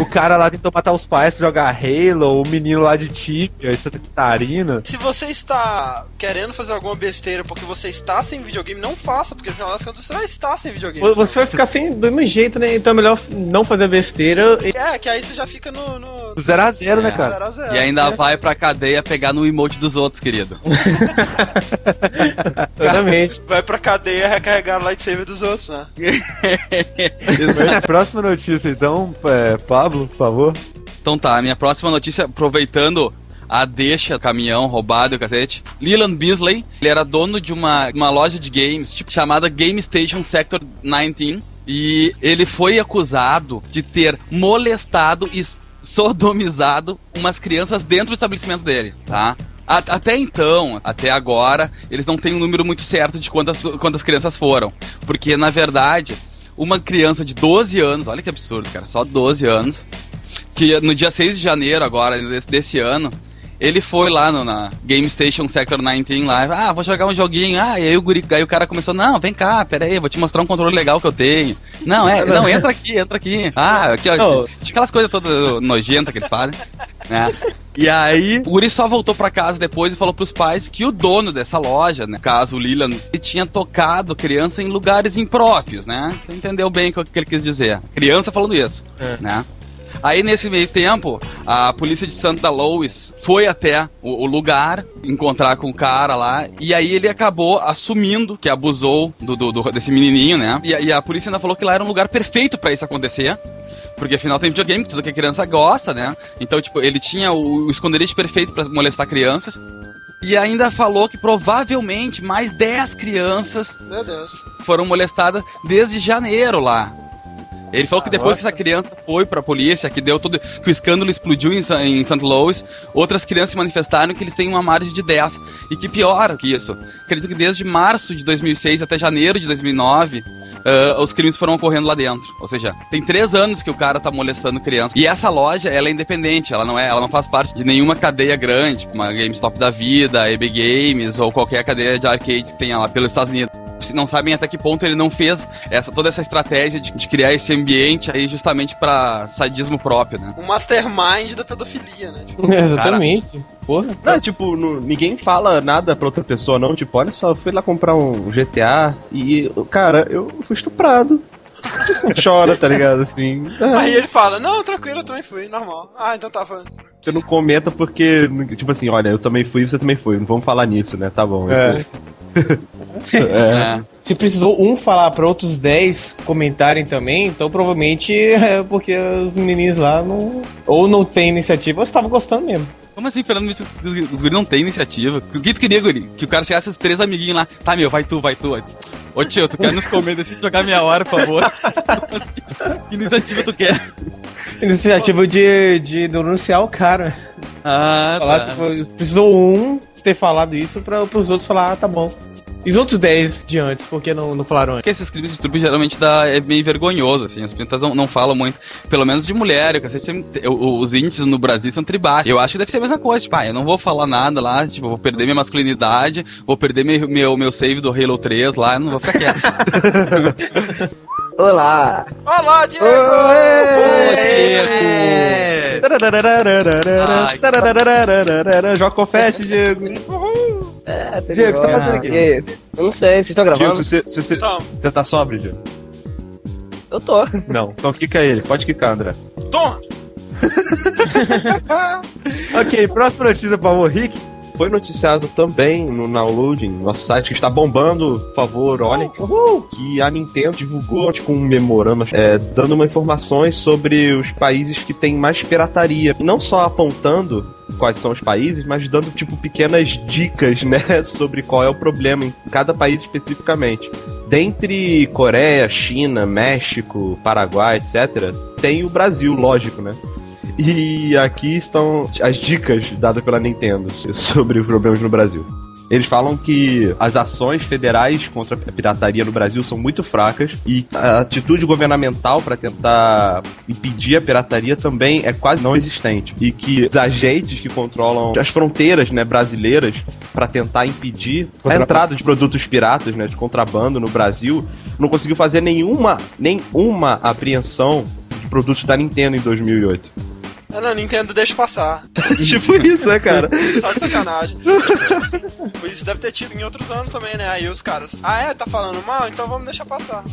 O cara lá tentou matar os pais pra jogar Halo, o menino lá de Tibia, Santa Catarina. Se você está querendo fazer alguma besteira porque você está sem videogame, não faça, porque no final das contas você vai estar sem videogame. Vo- Você vai ficar sem do mesmo jeito, né? Então é melhor não fazer besteira. e- É, que aí você já fica no. no... 0x0, né, É. cara? zero a zero. E ainda vai pra cadeia pegar no emote dos outros, querido. Exatamente. Vai pra cadeia recarregar o lightsaber dos outros, né? É, próxima notícia, então, é, Pablo, por favor. Então tá, a minha próxima notícia, aproveitando a deixa, caminhão roubado e o cacete. Leland Beasley, ele era dono de uma, uma loja de games, tipo, chamada Game Station Sector 19. E ele foi acusado de ter molestado e sodomizado umas crianças dentro do estabelecimento dele, tá? A- Até então, até agora, eles não têm um número muito certo de quantas, quantas crianças foram. Porque, na verdade, uma criança de 12 anos, olha que absurdo, cara, só 12 anos, que no dia 6 de janeiro agora, desse, desse ano, ele foi lá no, na Game Station Sector 19 lá, ah, vou jogar um joguinho, ah, e aí o, guri, aí o cara começou, não, vem cá, pera aí, vou te mostrar um controle legal que eu tenho. Não, é, não, entra aqui, entra aqui. Ah, aqui, ó, aquelas coisas todas nojentas que eles fazem, né? E aí, o guri só voltou pra casa depois e falou pros pais que o dono dessa loja, né, caso o Leland, ele tinha tocado criança em lugares impróprios, né? Você entendeu bem o que ele quis dizer. Criança falando isso, né? Aí, nesse meio tempo, a polícia de Santa Louis foi até o, o lugar encontrar com o cara lá. E aí ele acabou assumindo que abusou do, do- do- desse menininho, né? E, a- e a polícia ainda falou que lá era um lugar perfeito pra isso acontecer. Porque afinal tem videogame, tudo que a criança gosta, né? Então, tipo, ele tinha o, o esconderijo perfeito pra molestar crianças. E ainda falou que provavelmente mais 10 crianças foram molestadas desde janeiro lá. Ele falou que depois que essa criança foi pra polícia, que deu todo. que o escândalo explodiu em, em St. Louis, outras crianças se manifestaram que eles têm uma margem de 10. E que pior que isso. Acredito que desde março de 2006 até janeiro de 2009, ah, os crimes foram ocorrendo lá dentro. Ou seja, tem três anos que o cara tá molestando criança. E essa loja, ela é independente, ela não é, ela não faz parte de nenhuma cadeia grande, como a GameStop da vida, EB Games ou qualquer cadeia de arcade que tenha lá pelos Estados Unidos não sabem até que ponto ele não fez essa, toda essa estratégia de, de criar esse ambiente aí justamente pra sadismo próprio, né? Um mastermind da pedofilia, né? Tipo, Exatamente. Porra. Não, tipo, no- ninguém fala nada pra outra pessoa, não. Tipo, olha só, eu fui lá comprar um GTA e, cara, eu fui estuprado. Chora, tá ligado? Assim. Aí ele fala, não, tranquilo, eu também fui, normal. Ah, então tava. Você não comenta porque, tipo assim, olha, eu também fui, você também foi. Não vamos falar nisso, né? Tá bom. É. isso- é. É. Se precisou um falar pra outros 10 comentarem também, então provavelmente é porque os meninos lá não. Ou não tem iniciativa ou estavam gostando mesmo. Como assim, Fernando, isso, os, os guri não tem iniciativa? O que tu queria, guri? Que o cara chegasse os três amiguinhos lá. Tá, meu, vai tu, vai tu. vai tu. Ô tio, tu quer nos comer, decide jogar meia hora, por favor. que iniciativa tu quer? Iniciativa de, de denunciar o cara. Ah, Falar, tá. tipo, precisou um ter falado isso pra, pros outros falar, ah, tá bom. E os outros 10 de antes, por que não, não falaram antes? Porque esses crimes de estupro geralmente dá, é meio vergonhoso, assim. As pintas não, não falam muito. Pelo menos de mulher, sempre- o- os índices no Brasil são tribais. Eu acho que deve ser a mesma coisa. Tipo, ah, eu não vou falar nada lá, tipo, vou perder minha masculinidade, vou perder meu, meu, meu save do Halo 3 lá, não vou ficar quieto. Olá! Olá, Diego! Tarararararara, tarararararara, Joga confete, Diego. É, Diego, o que você tá fazendo aqui? E aí? Eu não sei, vocês estão Diego, gravando? se você, Então, você tá sóbrio, Diego? Eu tô. Não. Então quica ele. Pode quicar, André. toma! Ok, próxima notícia, por favor, Rick. Foi noticiado também no Downloading, nosso site que está bombando, por favor, olhem, que a Nintendo divulgou tipo, um memorama é, dando uma informações sobre os países que têm mais pirataria. Não só apontando quais são os países, mas dando tipo pequenas dicas, né, sobre qual é o problema em cada país especificamente. Dentre Coreia, China, México, Paraguai, etc., tem o Brasil, lógico, né? E aqui estão as dicas dadas pela Nintendo sobre os problemas no Brasil. Eles falam que as ações federais contra a pirataria no Brasil são muito fracas e a atitude governamental para tentar impedir a pirataria também é quase não existente. E que os agentes que controlam as fronteiras né, brasileiras para tentar impedir a entrada de produtos piratas, né, de contrabando no Brasil, não conseguiu fazer nenhuma, nenhuma apreensão de produtos da Nintendo em 2008. Ah, não, Nintendo deixa passar. tipo isso, né, cara? Só de sacanagem. Isso deve ter tido em outros anos também, né? Aí os caras, ah é, tá falando mal? Então vamos deixar passar.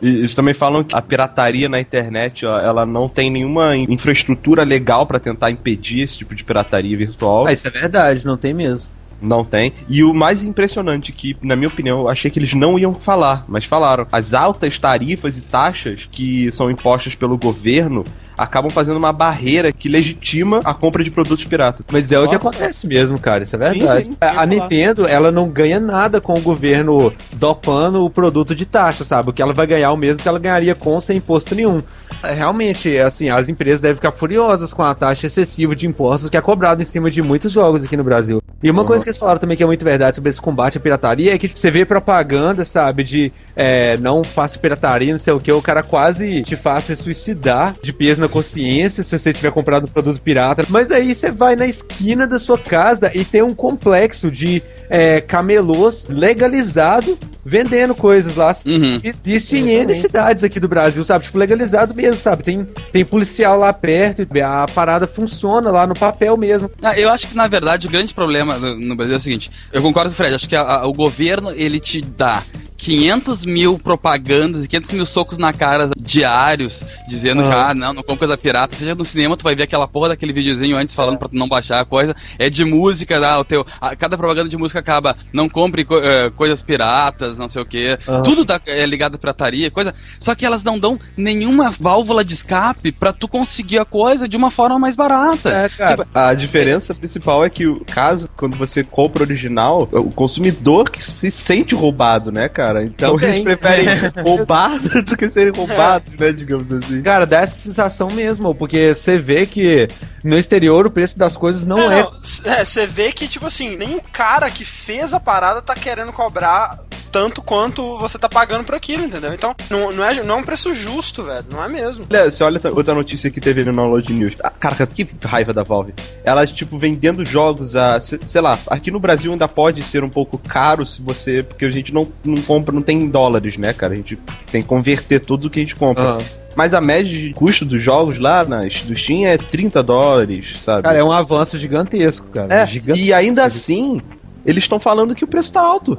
E eles também falam que a pirataria na internet, ó, ela não tem nenhuma in- infraestrutura legal pra tentar impedir esse tipo de pirataria virtual. Ah, isso é verdade, não tem mesmo. Não tem. E o mais impressionante que, na minha opinião, eu achei que eles não iam falar, mas falaram. As altas tarifas e taxas que são impostas pelo governo acabam fazendo uma barreira que legitima a compra de produtos piratas. Mas é o que Nossa. acontece mesmo, cara, isso é verdade. Sim, sim, a Nintendo, ela não ganha nada com o governo dopando o produto de taxa, sabe? O que ela vai ganhar é o mesmo que ela ganharia com sem imposto nenhum. É, Realmente, assim, as empresas devem ficar furiosas com a taxa excessiva de impostos que é cobrada em cima de muitos jogos aqui no Brasil. E uma coisa que eles falaram também que é muito verdade sobre esse combate à pirataria é que você vê propaganda, sabe, de é, não faça pirataria, não sei o que, o cara quase te faça suicidar de peso na consciência se você tiver comprado um produto pirata. Mas aí você vai na esquina da sua casa e tem um complexo de é, camelôs legalizado vendendo coisas lá. Uhum. Existe em N cidades aqui do Brasil, sabe? Tipo, legalizado mesmo, sabe? Tem, tem policial lá perto, a parada funciona lá no papel mesmo. Ah, eu acho que, na verdade, o grande problema no, Brasil é o seguinte. Eu concordo com o Fred. Acho que a- a- o governo, ele te dá 500 mil propagandas e 500 mil socos na cara diários, dizendo que, ah, não, não compra coisa pirata. Seja no cinema, tu vai ver aquela porra daquele videozinho antes falando pra tu não baixar a coisa. É de música, ah, o teu, a- cada propaganda de música acaba, não compre co- eh, coisas piratas, não sei o quê. Aham. Tudo tá, é ligado à pirataria, coisa. Só que elas não dão nenhuma válvula de escape pra tu conseguir a coisa de uma forma mais barata. É, cara. Tipo, A diferença principal é que o caso, quando você compra o original, o consumidor que se sente roubado, né, cara? Então Também. eles preferem roubar do que serem roubados, né, digamos assim. Cara, dá essa sensação mesmo, porque você vê que no exterior o preço das coisas não é. É, você vê que, tipo assim, nem o cara que fez a parada tá querendo cobrar tanto quanto você tá pagando por aquilo, entendeu? Então, não, não, é, não é um preço justo, velho. Não é mesmo. Olha, você olha outra notícia que teve no Download News. Ah, cara, que raiva da Valve. Ela, tipo, vendendo jogos a. se- Sei lá, aqui no Brasil ainda pode ser um pouco caro se você. Porque a gente não, não compra, não tem dólares, né, cara? A gente tem que converter tudo que a gente compra. Aham. Mas a média de custo dos jogos lá na, do Steam é 30 dólares, sabe? Cara, é um avanço gigantesco, cara. É, gigantesco. e ainda assim, eles estão falando que o preço tá alto.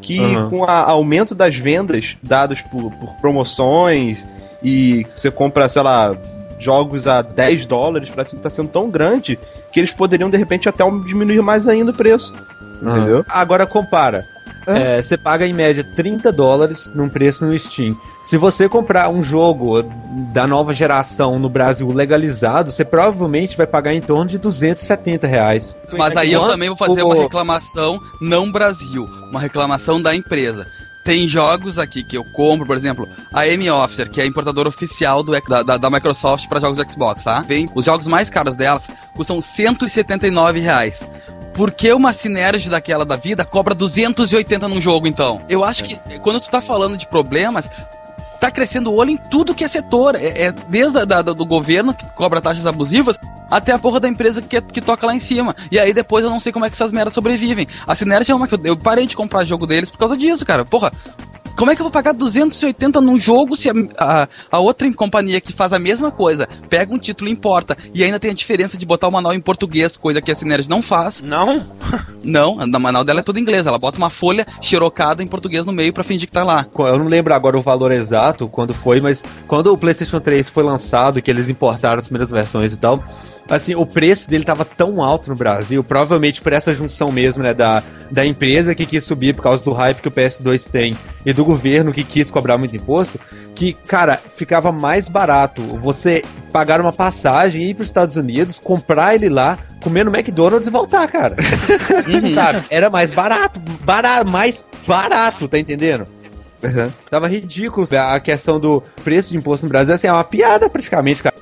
Que Aham. com o aumento das vendas dadas por, por promoções e você compra, sei lá, jogos a 10 dólares, parece que tá sendo tão grande que eles poderiam de repente até diminuir mais ainda o preço. Entendeu? Agora compara. É, Você paga em média 30 dólares num preço no Steam. Se você comprar um jogo da nova geração no Brasil legalizado, você provavelmente vai pagar em torno de 270 reais. Mas aí eu também vou fazer uma reclamação não Brasil, uma reclamação da empresa. Tem jogos aqui que eu compro, por exemplo, a M Officer, que é a importadora oficial do, da, da, da Microsoft para jogos do Xbox, tá? Vem, os jogos mais caros delas custam 179 reais. Por que uma Synergy daquela da vida cobra 280 num jogo, então? Eu acho que quando tu tá falando de problemas, tá crescendo o olho em tudo que é setor. É, é desde a, da- do governo, que cobra taxas abusivas, até a porra da empresa que, que toca lá em cima. E aí depois eu não sei como é que essas merdas sobrevivem. A Synergy é uma que eu, eu parei de comprar jogo deles por causa disso, cara. Porra. Como é que eu vou pagar 280 num jogo se a, a, a outra companhia que faz a mesma coisa pega um título e importa e ainda tem a diferença de botar o manual em português, coisa que a Synergy não faz? Não? Não, a manual dela é toda em inglês. Ela bota uma folha xerocada em português no meio pra fingir que tá lá. Eu não lembro agora o valor exato, quando foi, mas quando o PlayStation 3 foi lançado, que eles importaram as primeiras versões e tal, assim, o preço dele tava tão alto no Brasil, provavelmente por essa junção mesmo, né, da, da empresa que quis subir por causa do hype que o PS2 tem e do governo que quis cobrar muito imposto, que, cara, ficava mais barato você pagar uma passagem, ir para os Estados Unidos, comprar ele lá, comer no McDonald's e voltar, cara. Sabe? Era mais barato, barato, mais barato, tá entendendo? Tava ridículo. A questão do preço de imposto no Brasil assim, é uma piada praticamente, cara.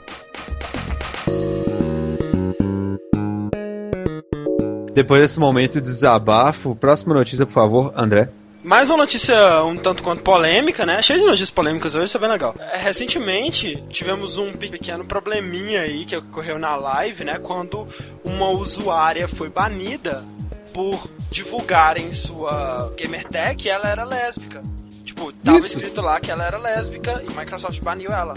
Depois desse momento de desabafo, próxima notícia, por favor, André. Mais uma notícia um tanto quanto polêmica, né? Cheio de notícias polêmicas hoje, isso é bem legal. É, recentemente, tivemos um pe- pequeno probleminha aí que ocorreu na live, né? Quando uma usuária foi banida por divulgar em sua gamertag que ela era lésbica. Tipo, tava Isso. escrito lá que ela era lésbica e o Microsoft baniu ela.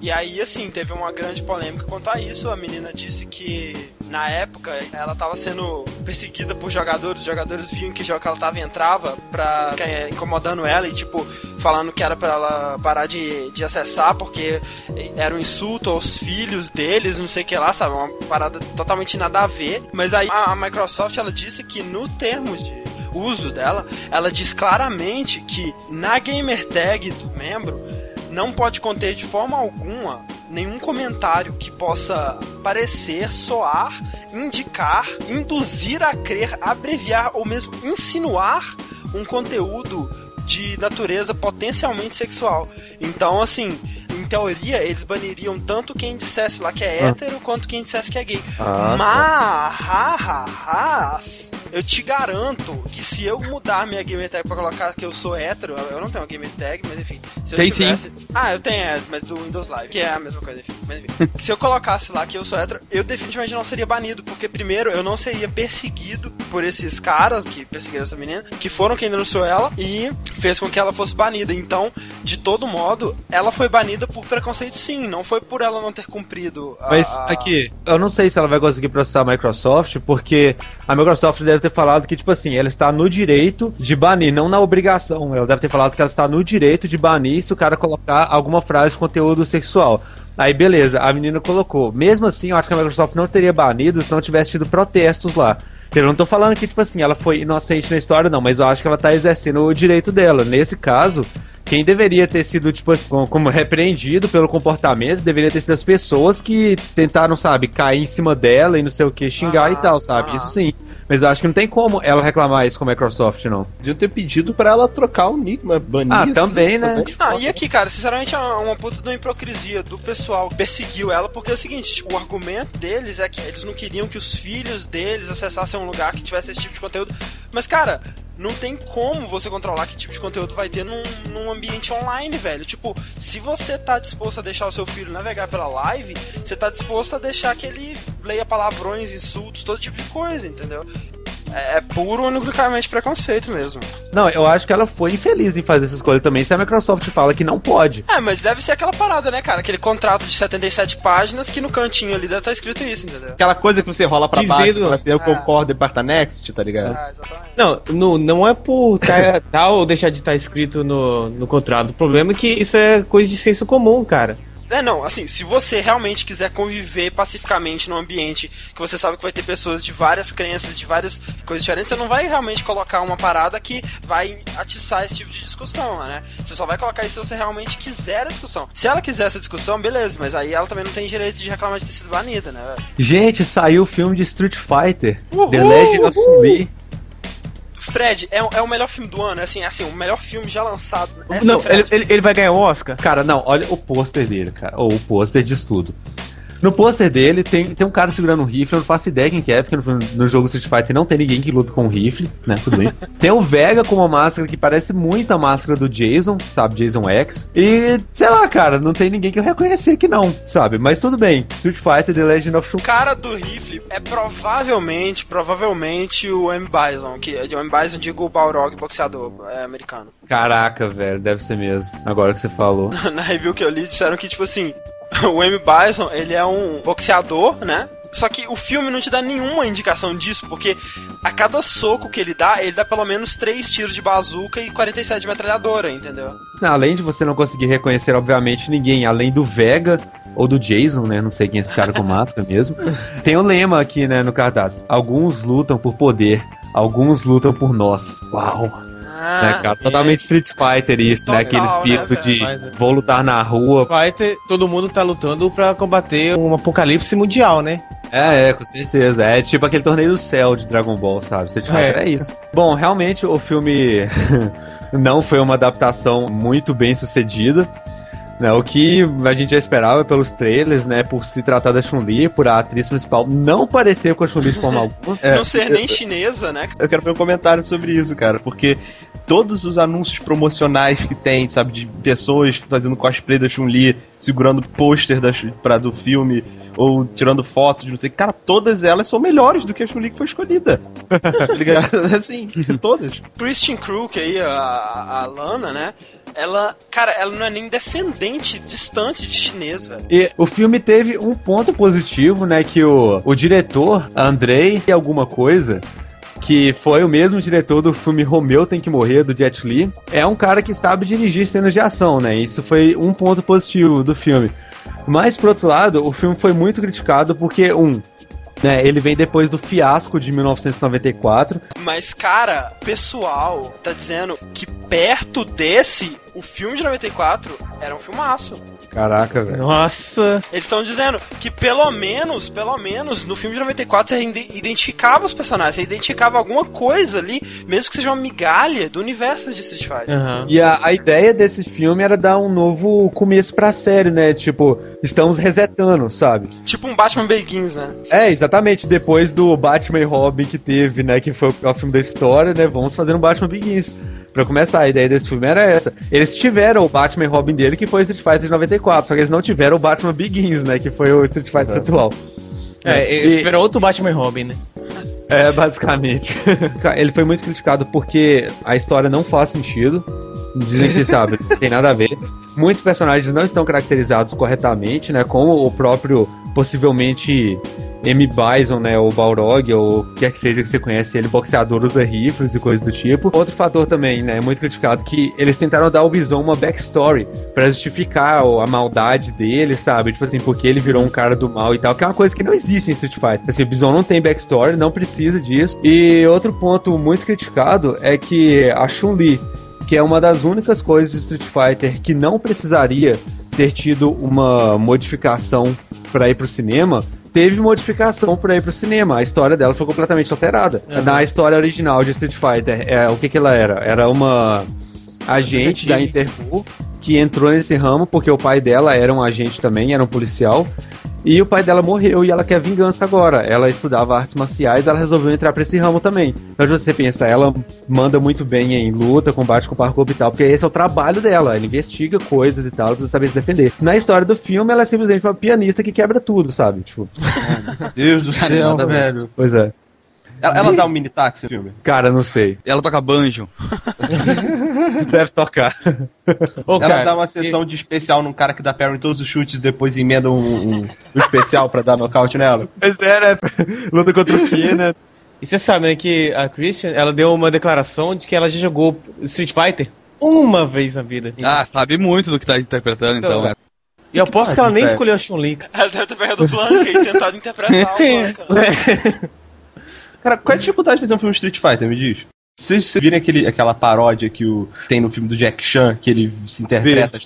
E aí, assim, teve uma grande polêmica quanto a isso. A menina disse que, na época, ela tava sendo perseguida por jogadores. Os jogadores viam que jogo que ela tava entrava pra ficar incomodando ela e, tipo, falando que era pra ela parar de, de acessar porque era um insulto aos filhos deles, não sei o que lá, sabe? Uma parada totalmente nada a ver. Mas aí a, a Microsoft, ela disse que no termo de uso dela, ela diz claramente que na gamer tag do membro não pode conter de forma alguma nenhum comentário que possa parecer, soar, indicar, induzir a crer, abreviar ou mesmo insinuar um conteúdo de natureza potencialmente sexual. Então, assim, em teoria, eles baniriam tanto quem dissesse lá que é hétero quanto quem dissesse que é gay. Ah, Mas, eu te garanto que se eu mudar minha gamer tag pra colocar que eu sou hétero, eu não tenho uma gamer tag, mas enfim. Se eu Tem tivesse... Ah, eu tenho, é, mas do Windows Live, que é a mesma coisa, enfim. Mas enfim. se eu colocasse lá que eu sou hétero, eu definitivamente não seria banido, porque primeiro eu não seria perseguido por esses caras que perseguiram essa menina, que foram quem denunciou ela e fez com que ela fosse banida. Então, de todo modo, ela foi banida por preconceito sim, não foi por ela não ter cumprido a... Mas aqui, eu não sei se ela vai conseguir processar a Microsoft, porque a Microsoft deve ter falado que, tipo assim, ela está no direito de banir, não na obrigação. Ela deve ter falado que ela está no direito de banir se o cara colocar alguma frase de conteúdo sexual. Aí, beleza, a menina colocou. Mesmo assim, eu acho que a Microsoft não teria banido se não tivesse tido protestos lá. Eu não tô falando que, tipo assim, ela foi inocente na história, não, mas eu acho que ela tá exercendo o direito dela. Nesse caso, quem deveria ter sido, tipo assim, como- repreendido pelo comportamento, deveria ter sido as pessoas que tentaram, sabe, cair em cima dela e não sei o que, xingar Ah, e tal, sabe? ah. Isso sim. Mas eu acho que não tem como ela reclamar isso com a Microsoft, não. Podiam ter pedido pra ela trocar o nick, mas banir. Ah, também, né? Ah, e aqui, cara, sinceramente é uma, uma puta de uma hipocrisia do pessoal que perseguiu ela, porque é o seguinte, tipo, o argumento deles é que eles não queriam que os filhos deles acessassem um lugar que tivesse esse tipo de conteúdo. Mas, cara, não tem como você controlar que tipo de conteúdo vai ter num, num ambiente online, velho. Tipo, se você tá disposto a deixar o seu filho navegar pela live, você tá disposto a deixar que ele leia palavrões, insultos, todo tipo de coisa, entendeu? É, é puro unicamente preconceito mesmo. Não, eu acho que ela foi infeliz em fazer essa escolha também, se a Microsoft fala que não pode. É, mas deve ser aquela parada, né, cara? Aquele contrato de 77 páginas que no cantinho ali deve estar escrito isso, entendeu? Aquela coisa que você rola pra Dizendo- baixo, assim, eu Ah. concordo e parta next, tá ligado? Ah, exatamente. Não, não, não é por tá, tá ou deixar de estar escrito no, no contrato. O problema é que isso é coisa de senso comum, cara. É, não, assim, se você realmente quiser conviver pacificamente num ambiente que você sabe que vai ter pessoas de várias crenças, de várias coisas diferentes, você não vai realmente colocar uma parada que vai atiçar esse tipo de discussão, né? Você só vai colocar isso se você realmente quiser a discussão. Se ela quiser essa discussão, beleza, mas aí ela também não tem direito de reclamar de ter sido banida, né, velho? Gente, saiu o filme de Street Fighter, Uhul, The Legend of Lee. Fred, é, é o melhor filme do ano, é assim, é assim, o melhor filme já lançado. É assim, não, Fred. ele, ele, ele vai ganhar o Oscar? Cara, não, olha o pôster dele, cara. Ou o pôster diz tudo. No pôster dele tem, tem um cara segurando um rifle, eu não faço ideia quem que é, porque no, no jogo Street Fighter não tem ninguém que luta com um rifle, né? Tudo bem. tem o Vega com uma máscara que parece muito a máscara do Jason, sabe? Jason X. E, sei lá, cara, não tem ninguém que eu reconhecer aqui não, sabe? Mas tudo bem. Street Fighter The Legend of O cara do rifle é provavelmente, provavelmente o M. Bison, que o M. Bison, digo o Balrog, boxeador é, americano. Caraca, velho, deve ser mesmo. Agora que você falou. Na review que eu li, disseram que, tipo assim, o M. Bison, ele é um boxeador, né? Só que o filme não te dá nenhuma indicação disso, porque a cada soco que ele dá, ele dá pelo menos 3 tiros de bazuca e 47 de metralhadora, entendeu? Além de você não conseguir reconhecer, obviamente, ninguém além do Vega ou do Jason, né? Não sei quem é esse cara com máscara mesmo. Tem o lema aqui, né, no cartaz. Alguns lutam por poder, alguns lutam por nós. Uau! Ah, né, cara? Totalmente Street Fighter isso, né? Aquele Total, espírito né, de velho? vou lutar na rua. Fighter, todo mundo tá lutando pra combater um apocalipse mundial, né? É, é, com certeza. É tipo aquele torneio do céu de Dragon Ball, sabe? Street Fighter é, É. isso. Bom, realmente o filme não foi uma adaptação muito bem sucedida. Né, o que a gente já esperava pelos trailers, né? Por se tratar da Chun-Li, por a atriz principal não parecer com a Chun-Li de forma alguma. É, não ser nem chinesa, né? Eu quero ver um comentário sobre isso, cara, porque todos os anúncios promocionais que tem, sabe, de pessoas fazendo cosplay da Chun-Li, segurando pôster da, Chun- pra, do filme, ou tirando foto de não sei, cara, todas elas são melhores do que a Chun-Li que foi escolhida. tá ligado? Assim, todas. Christian Crook aí, a, a Lana, né? Ela, cara, ela não é nem descendente distante de chinês, velho. E o filme teve um ponto positivo, né? Que o, o diretor, Andrei, alguma coisa, que foi o mesmo diretor do filme Romeu Tem Que Morrer, do Jet Li, é um cara que sabe dirigir cenas de ação, né? Isso foi um ponto positivo do filme. Mas, por outro lado, o filme foi muito criticado porque, um, né, ele vem depois do fiasco de 1994. Mas, cara, pessoal tá dizendo que perto desse, o filme de 94 era um filmaço. Caraca, velho. Nossa. Eles estão dizendo que pelo menos, pelo menos, no filme de 94 você ide- identificava os personagens, você identificava alguma coisa ali, mesmo que seja uma migalha do universo de Street Fighter. Aham. E a, a ideia desse filme era dar um novo começo pra série, né? Tipo, estamos resetando, sabe? Tipo um Batman Begins, né? É, exatamente. Depois do Batman e Robin que teve, né? Que foi o pior filme da história, né? Vamos fazer um Batman Begins. Pra começar, a ideia desse filme era essa. Eles tiveram o Batman e Robin dele, que foi o Street Fighter de 94, só que eles não tiveram o Batman Begins, né? Que foi o Street Fighter atual. É, eles tiveram outro Batman e Robin, né? É, basicamente. Ele foi muito criticado porque a história não faz sentido. Dizem que, sabe, não tem nada a ver. Muitos personagens não estão caracterizados corretamente, né? Como o próprio, possivelmente, M. Bison, né? Ou Balrog, ou quer que seja que você conhece ele, boxeador usa rifles e coisas do tipo. Outro fator também, né? Muito criticado, que eles tentaram dar ao Bison uma backstory pra justificar a maldade dele, sabe? Tipo assim, porque ele virou um cara do mal e tal, que é uma coisa que não existe em Street Fighter. Assim, o Bison não tem backstory, não precisa disso. E outro ponto muito criticado é que a Chun-Li, que é uma das únicas coisas de Street Fighter que não precisaria ter tido uma modificação pra ir pro cinema, teve modificação pra ir pro cinema. A história dela foi completamente alterada. Na história original de Street Fighter, é, o que que ela era? Era uma agente da Interpol que entrou nesse ramo porque o pai dela era um agente também, era um policial. E o pai dela morreu e ela quer vingança agora. Ela estudava artes marciais, ela resolveu entrar pra esse ramo também. Então, se você pensa, ela manda muito bem em luta, combate com parkour e tal, porque esse é o trabalho dela. Ela investiga coisas e tal, precisa saber se defender. Na história do filme, ela é simplesmente uma pianista que quebra tudo, sabe? Tipo, Deus do céu, velho. pois é. Ela, ela dá um mini táxi no filme? Cara, não sei. Ela toca banjo. Deve tocar. Ô, ela cara, dá uma sessão de especial num cara que dá parry em todos os chutes, depois emenda um, um, um especial pra dar nocaute nela. Pois é, né? Luta contra o Ki, né? E você sabe, né, que a Christian, ela deu uma declaração de que ela já jogou Street Fighter uma vez na vida. Ah, sabe muito do que tá interpretando, então. Então, né? e eu aposto que ela nem escolheu a Chun-Li. Ela deve ter pegado o Blanca e tentado interpretar o Blanca. Cara, qual é a dificuldade de fazer um filme Street Fighter, me diz? Vocês vocês viram aquele, aquela paródia que o, tem no filme do Jack Chan, que ele se interpreta?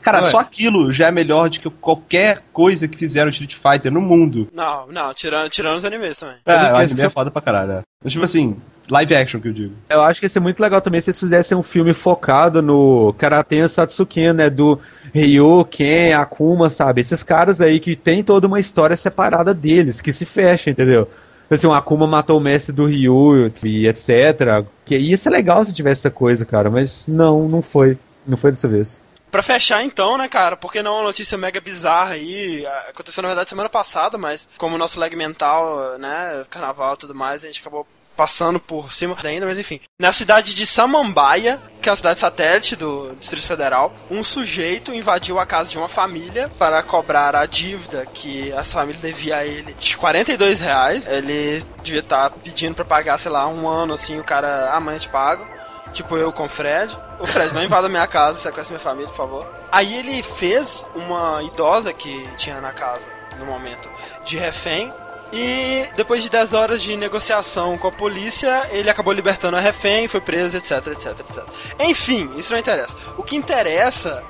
Cara, Ué. só aquilo já é melhor do que qualquer coisa que fizeram Street Fighter no mundo. Não, não, tirando, tirando os animes também. É, o anime é foda pra caralho. é. Mas, tipo assim, live action que eu digo. Eu acho que ia ser muito legal também se eles fizessem um filme focado no Karaten Satsuken, né? Do Ryu, Ken, Akuma, sabe? Esses caras aí que tem toda uma história separada deles, que se fecha, entendeu? Assim, o Akuma matou o mestre do Ryu e etc. Que ia ser legal se tivesse essa coisa, cara, mas não, não foi. Não foi dessa vez. Pra fechar então, né, cara, porque não é uma notícia mega bizarra aí, aconteceu na verdade semana passada, mas como o nosso lag mental, né, carnaval e tudo mais, a gente acabou passando por cima ainda, mas enfim. Na cidade de Samambaia, que é a cidade satélite do Distrito Federal, um sujeito invadiu a casa de uma família para cobrar a dívida que essa família devia a ele de 42 reais. Ele devia estar pedindo pra pagar, sei lá, um ano assim, o cara, amanhã eu te pago. Tipo eu com o Fred. O Fred, não invada minha casa, sequestra minha família, por favor. Aí ele fez uma idosa que tinha na casa, no momento, de refém. E depois de 10 horas de negociação com a polícia, ele acabou libertando a refém, foi preso, etc, etc, etc. Enfim, isso não interessa. O que interessa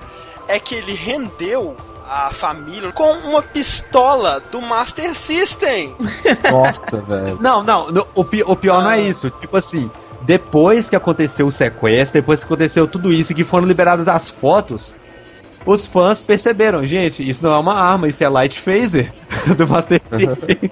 é que ele rendeu a família com uma pistola do Master System. Nossa, velho. Não, não, no- o, pi- o pior não é isso. Tipo assim, depois que aconteceu o sequestro, depois que aconteceu tudo isso e que foram liberadas as fotos, os fãs perceberam, gente, isso não é uma arma, isso é light phaser do Master System.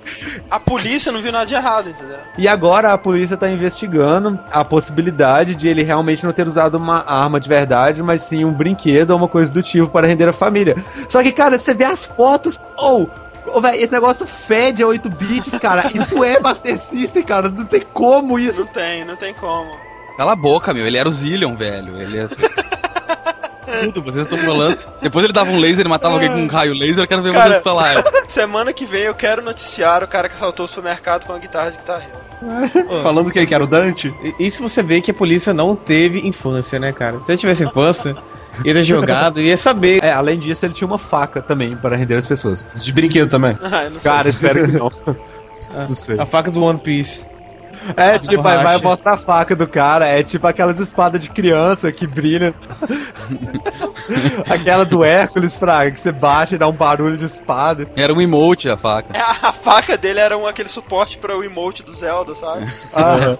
A polícia não viu nada de errado, entendeu? e agora a polícia tá investigando a possibilidade de ele realmente não ter usado uma arma de verdade, mas sim um brinquedo ou uma coisa do tipo para render a família. Só que, cara, você vê as fotos, ou. Ô, velho, esse negócio fede a 8 bits, cara. Isso é Master System, cara. Não tem como isso. Não tem, não tem como. Cala a boca, meu. Ele era o Zillion, velho. Ele é... tudo, vocês estão falando. Depois ele dava um laser e matava alguém com um raio laser, eu quero ver Cara- vocês falar. Semana que vem eu quero noticiar o cara que assaltou o supermercado com a guitarra de guitarra. Falando que que era o Dante? E- Isso você vê que a polícia não teve infância, né, cara? Se ele tivesse infância, ia ter jogado, ia saber. É, além disso, ele tinha uma faca também para render as pessoas. De brinquedo também. Ah, eu não sei. Cara, espero que não. Não sei. A faca do One Piece. É tipo, aí vai borracha. mostrar a faca do cara, é tipo aquelas espadas de criança que brilham. Aquela do Hércules, Fraga, que você baixa e dá um barulho de espada. Era um emote a faca. É, A faca dele era um, aquele suporte para o emote do Zelda, sabe? Ah,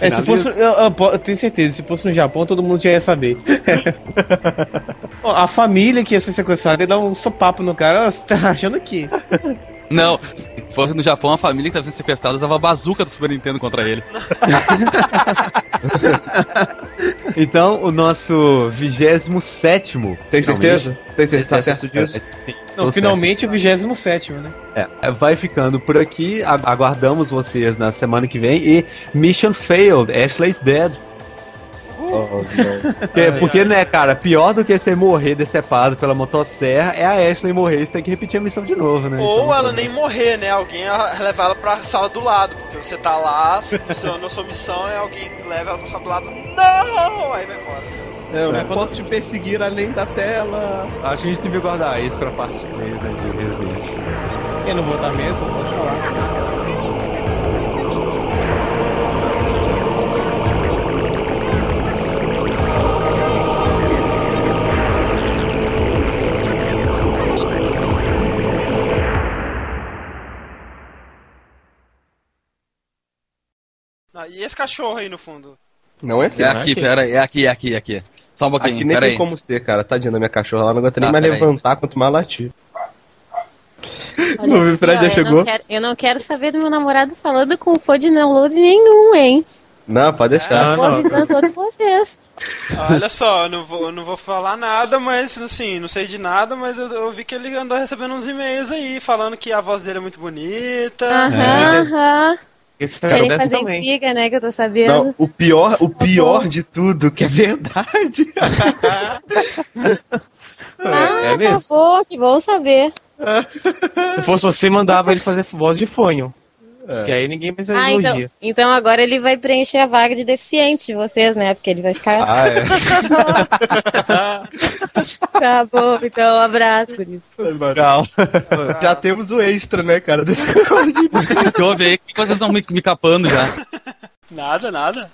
É, se fosse. Eu, eu eu tenho certeza, se fosse no Japão, todo mundo já ia saber. A família que ia ser sequestrada ia dar um sopapo no cara. Ó, Você tá achando que? Não, se fosse no Japão, a família que estava sendo sequestrada usava a bazuca do Super Nintendo contra ele. então, o nosso 27 Tem certeza? Tem certeza? Tá certo disso? Não, finalmente o 27, né? É, vai ficando por aqui. Aguardamos vocês na semana que vem. E Mission Failed, Ashley's Dead. Oh, não. Porque, porque, né, cara, pior do que você morrer decepado pela motosserra é a Ashley morrer e você tem que repetir a missão de novo, né? Ou Então, ela nem morrer, né? Alguém levar ela pra sala do lado. Porque você tá lá, seu- na sua missão, e alguém leva ela pra sala do lado. Não! Aí vai embora. É, Eu não posso te perseguir além da tela. Acho que a gente devia guardar isso pra parte 3, né, de Resident. Eu não vou estar mesmo, pode falar. E esse cachorro aí no fundo? Não é aqui. É aqui, pera aí, é aqui, é aqui, é aqui. Só um pouquinho, Aqui nem tem aí. como ser, cara. Tadinha da minha cachorra. Ela não aguenta nem Ah, mais levantar, quanto mais latir. Olha O aqui, Fred ó, já eu chegou? Não quero, eu não quero saber do meu namorado falando com o de download nenhum, hein? Não, pode deixar. Vou não. avisando todos vocês. Olha só, eu não vou, eu não vou falar nada, mas assim, não sei de nada, mas eu, eu vi que ele andou recebendo uns e-mails aí, falando que a voz dele é muito bonita. Aham, aham. Esse Querem fazer também. intriga, né? Que eu tô sabendo. Não, o pior, o pior de tudo, que é verdade. ah, é mesmo? tá bom, que bom saber. Se fosse você, mandava ele fazer voz de fonho. Que aí ninguém mais Ah, então, elogia. então agora ele vai preencher a vaga de deficiente de vocês, né? Porque ele vai ficar Ah, é. Tá bom, então um abraço. Legal. Já temos o extra, né, cara? Desse... Aí? Por que vocês estão me, me capando já? Nada, nada.